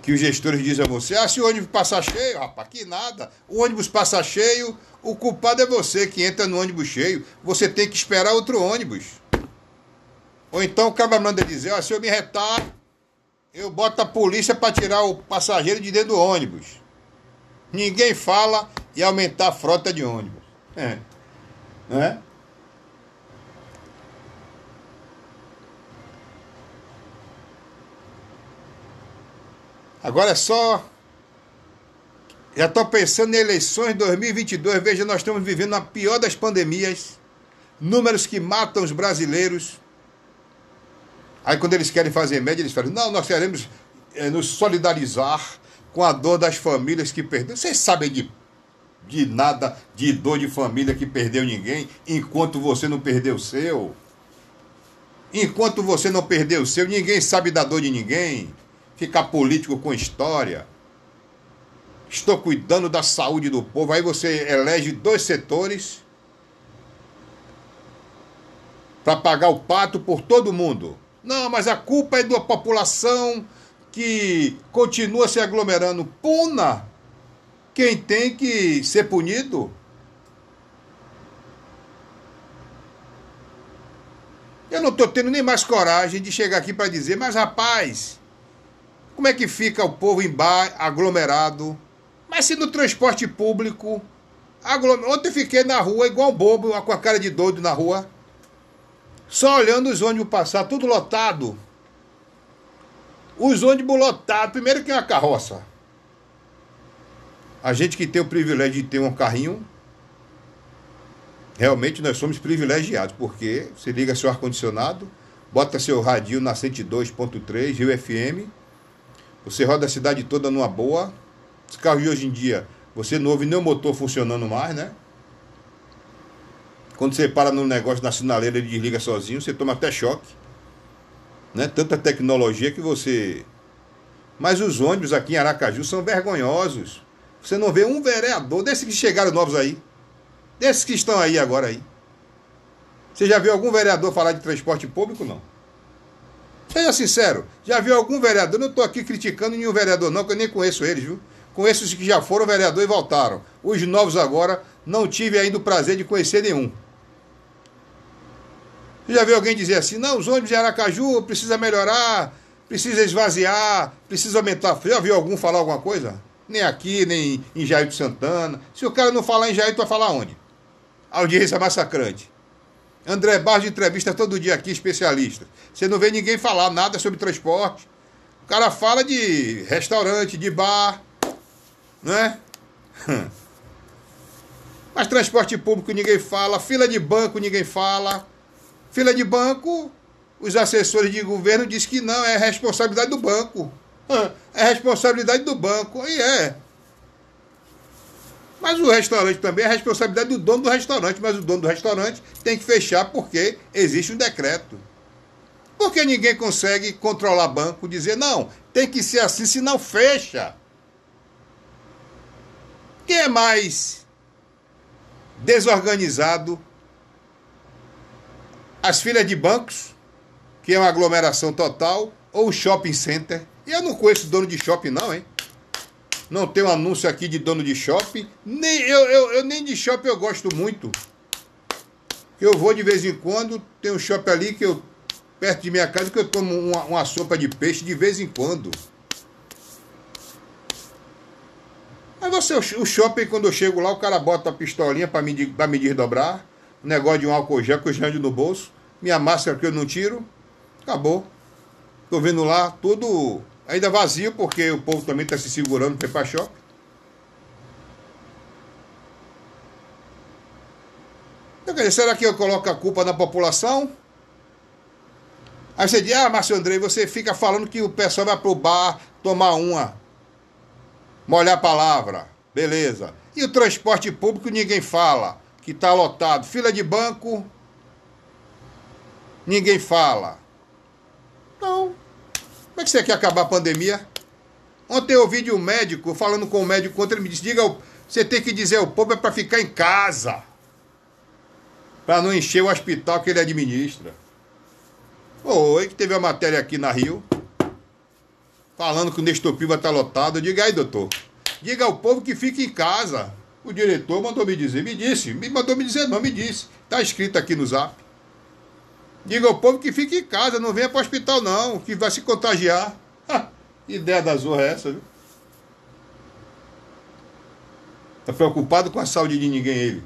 Que os gestores dizem a você, ah, se o ônibus passar cheio, rapaz, que nada. O ônibus passa cheio, o culpado é você que entra no ônibus cheio. Você tem que esperar outro ônibus. Ou então o cara manda dizer, ó, se eu me retar, eu boto a polícia para tirar o passageiro de dentro do ônibus. Ninguém fala e aumentar a frota de ônibus. É. Não Agora é só. Já estou pensando em eleições 2022. Veja, nós estamos vivendo a pior das pandemias. Números que matam os brasileiros. Aí, quando eles querem fazer média, eles falam: não, nós queremos é, nos solidarizar com a dor das famílias que perderam. Vocês sabem de, de nada de dor de família que perdeu ninguém, enquanto você não perdeu o seu. Enquanto você não perdeu o seu, ninguém sabe da dor de ninguém ficar político com história. Estou cuidando da saúde do povo. Aí você elege dois setores para pagar o pato por todo mundo. Não, mas a culpa é da população que continua se aglomerando. Puna! Quem tem que ser punido? Eu não estou tendo nem mais coragem de chegar aqui para dizer, mas rapaz, como é que fica o povo em bar, aglomerado? Mas se no transporte público. Aglom... Ontem fiquei na rua igual bobo, com a cara de doido na rua. Só olhando os ônibus passar, tudo lotado. Os ônibus lotados. Primeiro que é uma carroça. A gente que tem o privilégio de ter um carrinho, realmente nós somos privilegiados, porque você liga seu ar-condicionado, bota seu radinho na 102.3, Rio FM, você roda a cidade toda numa boa. Os carros de hoje em dia, você não ouve nem o motor funcionando mais, né? Quando você para no negócio na sinaleira, ele desliga sozinho, você toma até choque. Né? Tanta tecnologia que você. Mas os ônibus aqui em Aracaju são vergonhosos. Você não vê um vereador, desses que chegaram novos aí. Desses que estão aí agora aí. Você já viu algum vereador falar de transporte público? Não. Seja sincero, já viu algum vereador? Não estou aqui criticando nenhum vereador, não, que eu nem conheço eles, viu? Conheço os que já foram vereador e voltaram. Os novos agora, não tive ainda o prazer de conhecer nenhum. Já viu alguém dizer assim, não, os ônibus de Aracaju precisa melhorar, precisa esvaziar, precisa aumentar. Já viu algum falar alguma coisa? Nem aqui, nem em Jair de Santana. Se o cara não falar em Jair, tu vai falar onde? Audiência massacrante. André Barros entrevista todo dia aqui, especialista. Você não vê ninguém falar nada sobre transporte. O cara fala de restaurante, de bar, né? Mas transporte público ninguém fala, fila de banco ninguém fala. Fila de banco, os assessores de governo dizem que não, é responsabilidade do banco. É responsabilidade do banco. E é. Mas o restaurante também é responsabilidade do dono do restaurante, mas o dono do restaurante tem que fechar porque existe um decreto. Porque ninguém consegue controlar banco, dizer, não, tem que ser assim, senão fecha. Quem é mais desorganizado? As filas de bancos, que é uma aglomeração total, ou o shopping center? E eu não conheço dono de shopping, não, hein? Não tem um anúncio aqui de dono de shopping. Nem, eu, eu, eu nem de shopping eu gosto muito. Eu vou de vez em quando, tem um shopping ali que eu perto de minha casa que eu tomo uma, uma sopa de peixe de vez em quando. Mas você, o shopping, quando eu chego lá, o cara bota a pistolinha para me, pra me desdobrar, um negócio de um álcool gel com o no bolso, minha máscara que eu não tiro, acabou. Tô vendo lá tudo ainda vazio, porque o povo também está se segurando ir para shopping. Então, dizer, será que eu coloco a culpa na população? Aí você diz, ah, Márcio Andrei, você fica falando que o pessoal vai pro bar tomar uma. Molhar a palavra. Beleza. E o transporte público ninguém fala, que está lotado. Fila de banco, ninguém fala. Não. Como é que você quer acabar a pandemia? Ontem eu ouvi de um médico, falando com o médico contra ele me disse, diga, você tem que dizer ao povo é para ficar em casa. Para não encher o hospital que ele administra. Oi, que teve uma matéria aqui na Rio, falando que o Nestor Piva está lotado. Diga aí, doutor. Diga ao povo que fique em casa. O diretor mandou me dizer, me disse, me mandou me dizer, não me disse. Está escrito aqui no zap. Diga ao povo que fique em casa, não venha para o hospital não, que vai se contagiar. ideia da zorra é essa, viu? Está preocupado com a saúde de ninguém ele.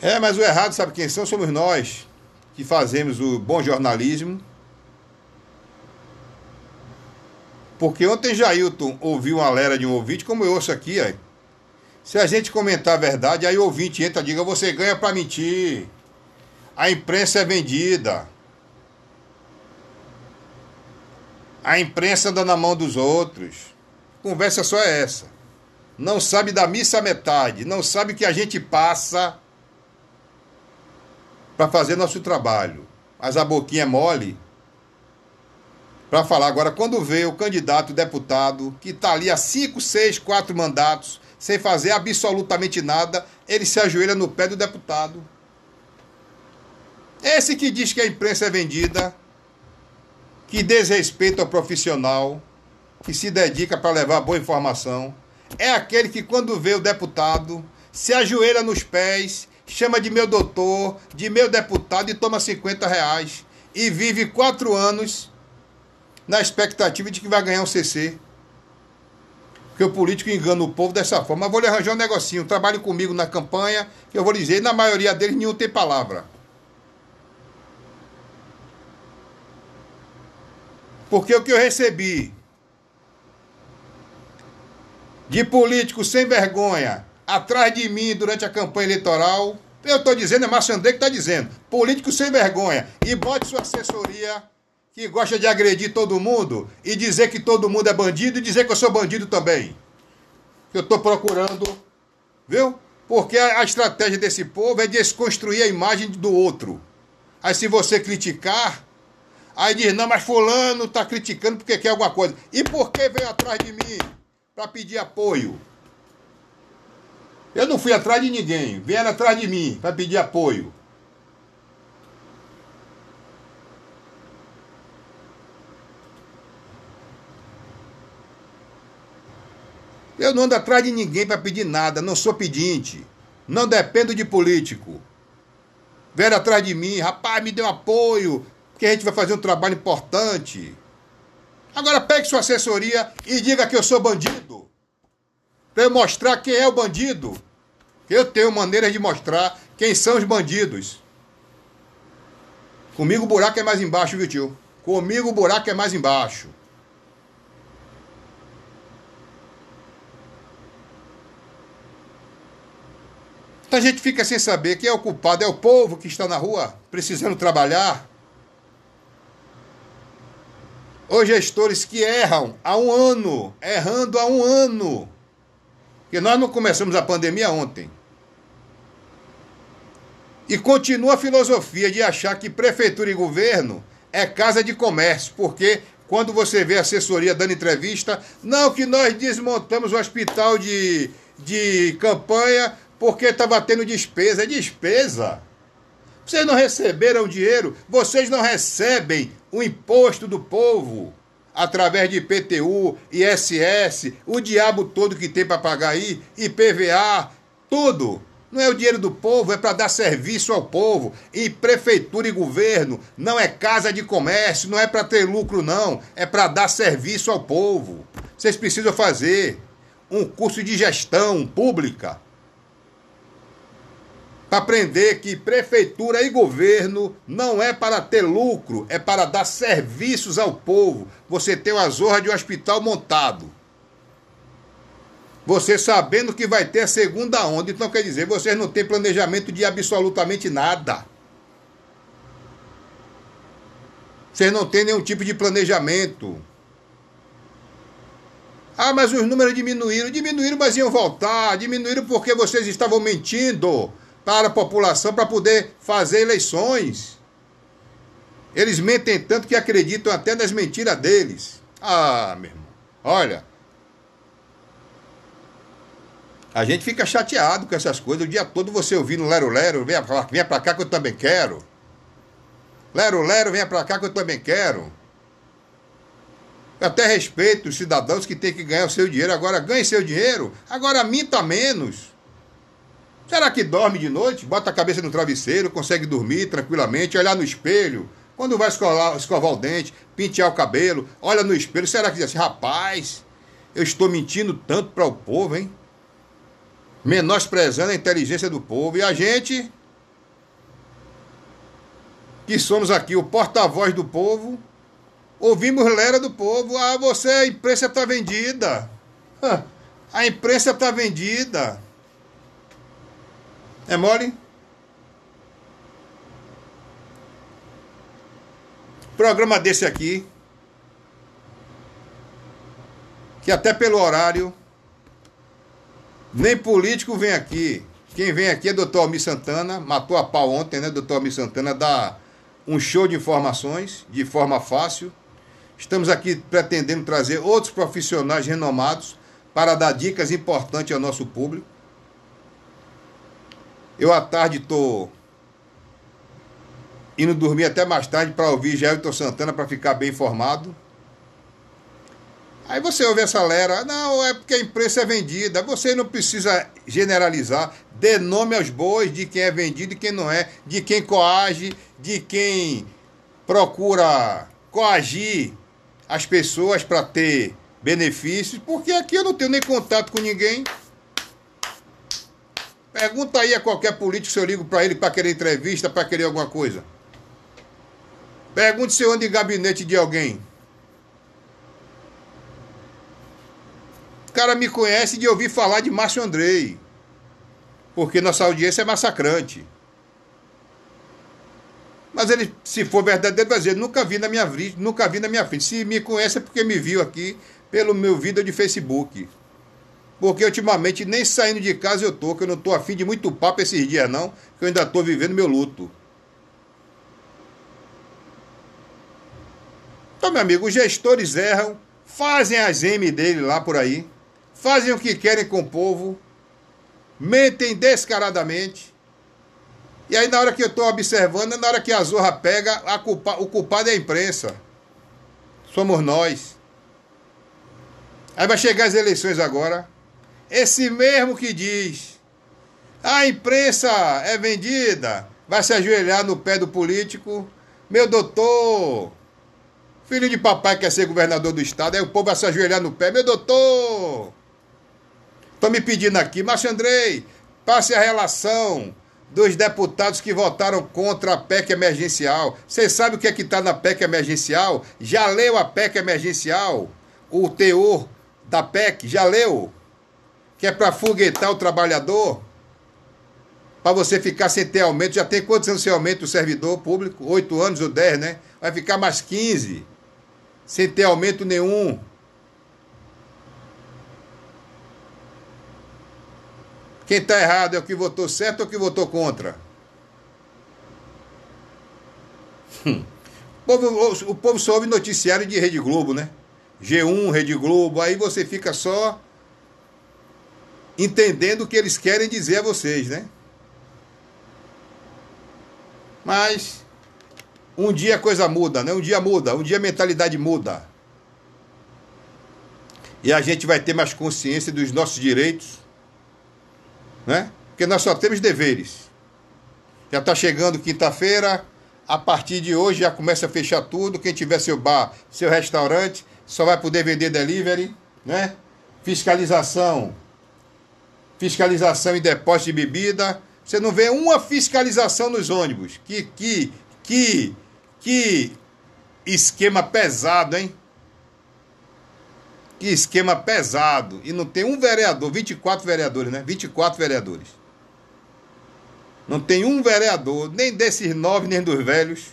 É, mas o errado, sabe quem são? Somos nós que fazemos o bom jornalismo. Porque ontem Jailton ouviu uma lera de um ouvinte, como eu ouço aqui, aí. Se a gente comentar a verdade, aí o ouvinte entra e diga, você ganha para mentir. A imprensa é vendida. A imprensa anda na mão dos outros. Conversa só é essa. Não sabe da missa metade, não sabe que a gente passa para fazer nosso trabalho. Mas a boquinha é mole para falar. Agora, quando vê o candidato deputado que está ali há cinco, seis, quatro mandatos, sem fazer absolutamente nada, ele se ajoelha no pé do deputado. Esse que diz que a imprensa é vendida, que desrespeita o profissional, que se dedica para levar boa informação, é aquele que, quando vê o deputado, se ajoelha nos pés chama de meu doutor, de meu deputado e toma 50 reais. E vive quatro anos na expectativa de que vai ganhar um CC. Porque o político engana o povo dessa forma. Mas vou lhe arranjar um negocinho. Trabalhe comigo na campanha, eu vou lhe dizer, na maioria deles nenhum tem palavra. Porque o que eu recebi de político sem vergonha atrás de mim durante a campanha eleitoral. Eu estou dizendo, é Márcio André que está dizendo. Político sem vergonha. E bote sua assessoria que gosta de agredir todo mundo e dizer que todo mundo é bandido e dizer que eu sou bandido também. Eu estou procurando, viu? Porque a, estratégia desse povo é desconstruir a imagem do outro. Aí se você criticar, aí diz, não, mas fulano está criticando porque quer alguma coisa. E por que veio atrás de mim? Para pedir apoio. Eu não fui atrás de ninguém, vieram atrás de mim para pedir apoio. Eu não ando atrás de ninguém para pedir nada, não sou pedinte. Não dependo de político. Vieram atrás de mim, rapaz, me deu apoio, porque a gente vai fazer um trabalho importante. Agora pegue sua assessoria e diga que eu sou bandido para eu mostrar quem é o bandido. Eu tenho maneiras de mostrar quem são os bandidos. Comigo o buraco é mais embaixo, viu, tio? Comigo o buraco é mais embaixo. Então a gente fica sem saber quem é o culpado. É o povo que está na rua precisando trabalhar? Ou gestores que erram há um ano, errando há um ano. Porque nós não começamos a pandemia ontem. E continua a filosofia de achar que prefeitura e governo é casa de comércio, porque quando você vê a assessoria dando entrevista, não que nós desmontamos o hospital de, de campanha porque estava tendo despesa. É despesa. Vocês não receberam dinheiro, vocês não recebem o imposto do povo. através de IPTU, ISS, o diabo todo que tem para pagar aí, IPVA, tudo. Não é o dinheiro do povo, é para dar serviço ao povo. E prefeitura e governo não é casa de comércio, não é para ter lucro, não. É para dar serviço ao povo. Vocês precisam fazer um curso de gestão pública para aprender que prefeitura e governo não é para ter lucro, é para dar serviços ao povo. Você tem uma zorra de um hospital montado. Você sabendo que vai ter a segunda onda. Então quer dizer, vocês não têm planejamento de absolutamente nada. Vocês não têm nenhum tipo de planejamento. Ah, mas os números diminuíram. Diminuíram, mas iam voltar. Diminuíram porque vocês estavam mentindo para a população para poder fazer eleições. Eles mentem tanto que acreditam até nas mentiras deles. Ah, meu irmão, olha. A gente fica chateado com essas coisas. O dia todo você ouvindo Lero Lero, venha pra, venha pra cá que eu também quero. Lero Lero, venha pra cá que eu também quero. Eu até respeito os cidadãos que têm que ganhar o seu dinheiro. Agora ganhe seu dinheiro, agora minta menos. Será que dorme de noite? Bota a cabeça no travesseiro, consegue dormir tranquilamente, olhar no espelho. Quando vai escovar, escovar o dente, pentear o cabelo, olha no espelho. Será que diz assim, rapaz, eu estou mentindo tanto para o povo, hein? Menosprezando a inteligência do povo. E a gente, que somos aqui o porta-voz do povo, ouvimos lera do povo. Ah, você, a imprensa está vendida. A imprensa está vendida. É mole? Programa desse aqui, que até pelo horário, nem político vem aqui. Quem vem aqui é doutor Almir Santana, matou a pau ontem, né? Doutor Almir Santana dá um show de informações de forma fácil. Estamos aqui pretendendo trazer outros profissionais renomados para dar dicas importantes ao nosso público. Eu à tarde tô indo dormir até mais tarde para ouvir Gelton Santana para ficar bem informado. Aí você ouve essa lera, não, é porque a imprensa é vendida. Você não precisa generalizar. Dê nome aos bois de quem é vendido e quem não é, de quem coage, de quem procura coagir as pessoas para ter benefícios, porque aqui eu não tenho nem contato com ninguém. Pergunta aí a qualquer político se eu ligo para ele para querer entrevista, para querer alguma coisa. Pergunte se eu ando em gabinete de alguém. O cara me conhece de ouvir falar de Márcio Andrei. Porque nossa audiência é massacrante. Mas ele, se for verdadeiro, vai dizer, nunca vi na minha vida, nunca vi na minha frente. Se me conhece é porque me viu aqui pelo meu vídeo de Facebook. Porque ultimamente nem saindo de casa eu tô, que eu não tô afim de muito papo esses dias não, que eu ainda tô vivendo meu luto. Então, meu amigo, os gestores erram, fazem as M dele lá por aí, fazem o que querem com o povo, mentem descaradamente. E aí, na hora que eu estou observando, na hora que a zorra pega, a culpa, o culpado é a imprensa. Somos nós. Aí vai chegar as eleições agora. Esse mesmo que diz a imprensa é vendida, vai se ajoelhar no pé do político. Meu doutor, filho de papai quer ser governador do estado, aí o povo vai se ajoelhar no pé. Meu doutor, estão me pedindo aqui, Márcio Andrei, passe a relação dos deputados que votaram contra a PEC emergencial. Você sabe o que é que está na PEC emergencial? Já leu a PEC emergencial? O teor da PEC? Já leu? Que é para foguetar o trabalhador, para você ficar sem ter aumento. Já tem quantos anos sem aumento o servidor público? Oito anos ou dez, né? Vai ficar mais quinze, sem ter aumento nenhum. Quem está errado é o que votou certo ou o que votou contra? Hum. O, povo, o povo só ouve noticiário de Rede Globo, né? G1, Rede Globo, aí você fica só entendendo o que eles querem dizer a vocês, né? Mas um dia a coisa muda, né? Um dia muda, um dia a mentalidade muda. E a gente vai ter mais consciência dos nossos direitos, né? Porque nós só temos deveres. Já está chegando quinta-feira, a partir de hoje já começa a fechar tudo. Quem tiver seu bar, seu restaurante, só vai poder vender delivery, né? Fiscalização. Fiscalização em depósito de bebida. Você não vê uma fiscalização nos ônibus. Que, que, que, que esquema pesado, hein? Que esquema pesado. E não tem um vereador, 24 vereadores, né? 24 vereadores. Não tem um vereador, nem desses nove, nem dos velhos,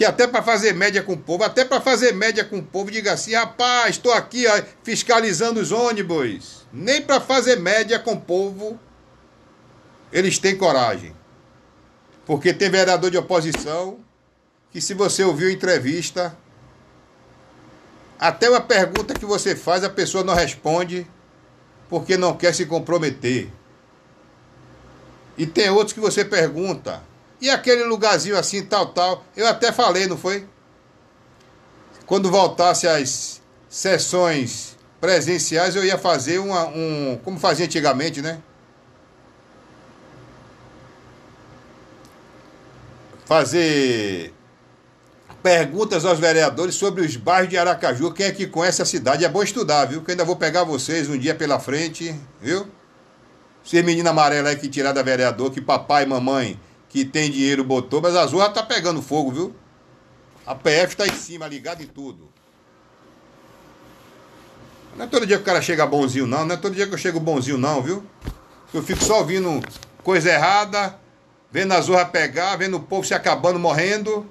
que até para fazer média com o povo, até para fazer média com o povo, diga assim: rapaz, estou aqui ó, fiscalizando os ônibus. Nem para fazer média com o povo eles têm coragem. Porque tem vereador de oposição que, se você ouviu entrevista, até uma pergunta que você faz, a pessoa não responde porque não quer se comprometer. E tem outros que você pergunta, e aquele lugarzinho assim, tal, tal. Eu até falei, não foi? Quando voltasse às sessões presenciais, eu ia fazer uma, um. Como fazia antigamente, né? Fazer perguntas aos vereadores sobre os bairros de Aracaju. Quem é que conhece a cidade? É bom estudar, viu? Que ainda vou pegar vocês um dia pela frente, viu? Ser menina amarela aí que tirar da vereador, que papai e mamãe que tem dinheiro botou, mas a Zorra tá pegando fogo, viu? A PF tá em cima, ligado em tudo. Não é todo dia que o cara chega bonzinho, não. Não é todo dia que eu chego bonzinho, não, viu? Eu fico só ouvindo coisa errada, vendo a Zorra pegar, vendo o povo se acabando, morrendo.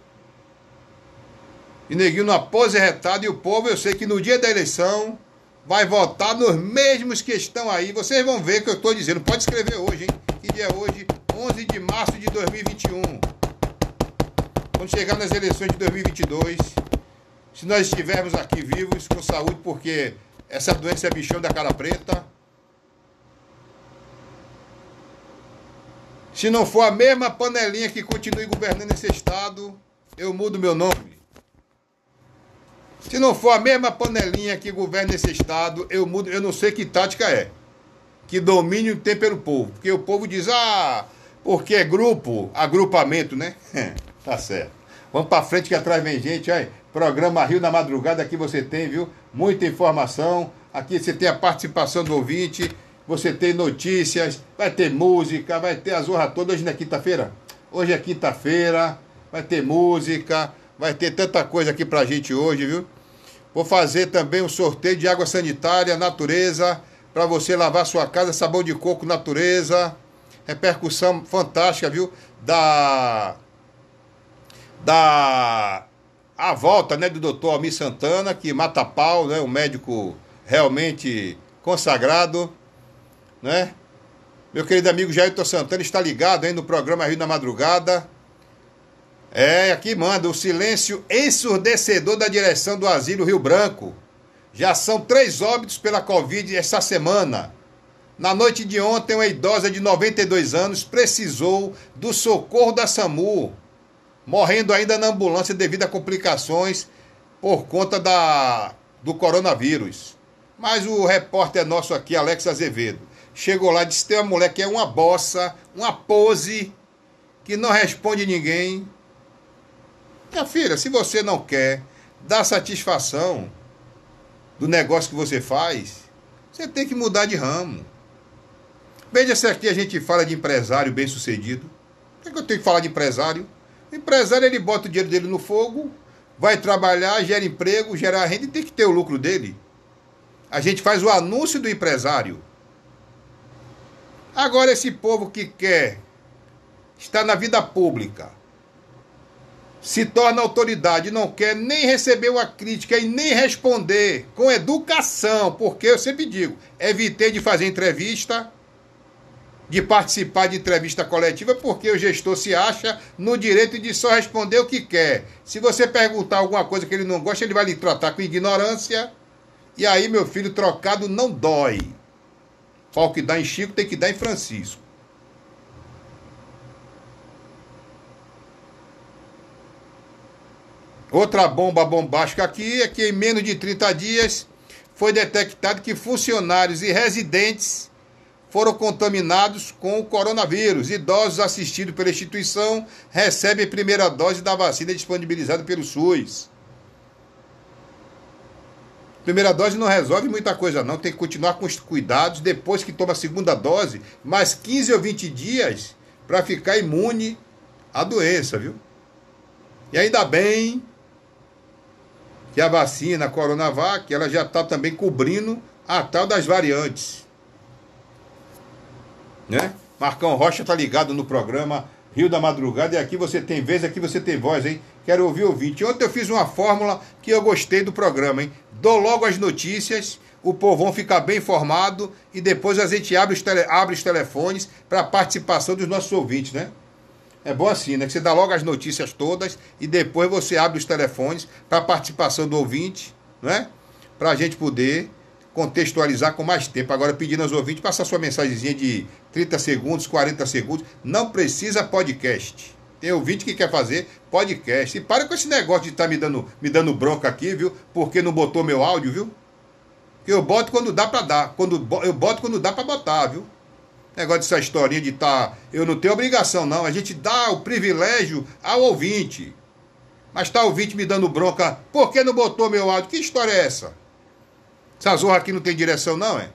E neguinho numa pose retada, e o povo, eu sei que no dia da eleição vai votar nos mesmos que estão aí. Vocês vão ver o que eu estou dizendo. Pode escrever hoje, hein? Que dia é hoje? 11 de março de 2021. Quando chegar nas eleições de 2022, se nós estivermos aqui vivos, com saúde, porque essa doença é bichão da cara preta. Se não for a mesma panelinha que continue governando esse estado, eu mudo meu nome. Se não for a mesma panelinha que governa esse estado, eu mudo, eu não sei que tática é. Que domínio tem pelo povo. Porque o povo diz, ah, porque é grupo, agrupamento, né? tá certo. Vamos para frente que atrás vem gente, aí. Programa Rio da Madrugada, aqui você tem, viu? Muita informação. Aqui você tem a participação do ouvinte, você tem notícias, vai ter música, vai ter a zorra toda. Hoje não é quinta-feira? Hoje é quinta-feira, vai ter música, Vai ter tanta coisa aqui pra gente hoje, viu? Vou fazer também um sorteio de água sanitária, natureza, para você lavar sua casa, sabão de coco, natureza. Repercussão fantástica, viu? Da. Da. A volta, né, do doutor Almir Santana, que mata pau, né? Um médico realmente consagrado, né? Meu querido amigo Jair Santana está ligado aí no programa Rio da Madrugada. É, aqui manda o silêncio ensurdecedor da direção do asilo Rio Branco. Já são três óbitos pela Covid essa semana. Na noite de ontem, uma idosa de 92 anos precisou do socorro da SAMU, morrendo ainda na ambulância devido a complicações por conta da, do coronavírus. Mas o repórter nosso aqui, Alex Azevedo, chegou lá e disse: tem uma mulher que é uma bossa, uma pose, que não responde ninguém minha filha, se você não quer dar satisfação do negócio que você faz, você tem que mudar de ramo. Veja se aqui a gente fala de empresário bem sucedido. O que, é que eu tenho que falar de empresário? O empresário ele bota o dinheiro dele no fogo, vai trabalhar, gera emprego, gera renda e tem que ter o lucro dele. A gente faz o anúncio do empresário. Agora, esse povo que quer estar na vida pública, se torna autoridade, não quer nem receber uma crítica e nem responder com educação, porque eu sempre digo, evitei de fazer entrevista, de participar de entrevista coletiva, porque o gestor se acha no direito de só responder o que quer. Se você perguntar alguma coisa que ele não gosta, ele vai lhe tratar com ignorância. E aí, meu filho, trocado não dói. Pau que dá em Chico tem que dar em Francisco. Outra bomba bombástica aqui é que em menos de 30 dias foi detectado que funcionários e residentes foram contaminados com o coronavírus. Idosos assistidos pela instituição recebem primeira dose da vacina disponibilizada pelo SUS. Primeira dose não resolve muita coisa, não. Tem que continuar com os cuidados depois que toma a segunda dose, mais 15 ou 20 dias para ficar imune à doença, viu? E ainda bem que a vacina Coronavac ela já está também cobrindo a tal das variantes. Né? Marcão Rocha tá ligado no programa Rio da Madrugada e aqui você tem vez, aqui você tem voz, hein? Quero ouvir ouvinte. Ontem eu fiz uma fórmula que eu gostei do programa, hein? Dou logo as notícias, o povão fica bem informado e depois a gente abre os, tele, abre os telefones para participação dos nossos ouvintes, né? É bom assim, né? Que você dá logo as notícias todas e depois você abre os telefones para participação do ouvinte, né? Para a gente poder contextualizar com mais tempo. Agora, pedindo aos ouvintes, passar sua mensagenzinha de 30 segundos, 40 segundos. Não precisa podcast. Tem ouvinte que quer fazer podcast. E para com esse negócio de estar tá me, dando, me dando bronca aqui, viu? Porque não botou meu áudio, viu? Eu boto quando dá para dar. Quando, eu boto quando dá para botar, viu? Negócio dessa historinha de estar. Tá, eu não tenho obrigação, não. A gente dá o privilégio ao ouvinte. Mas tá ouvinte me dando bronca. Por que não botou meu áudio? Que história é essa? Essa zorra aqui não tem direção, não, é?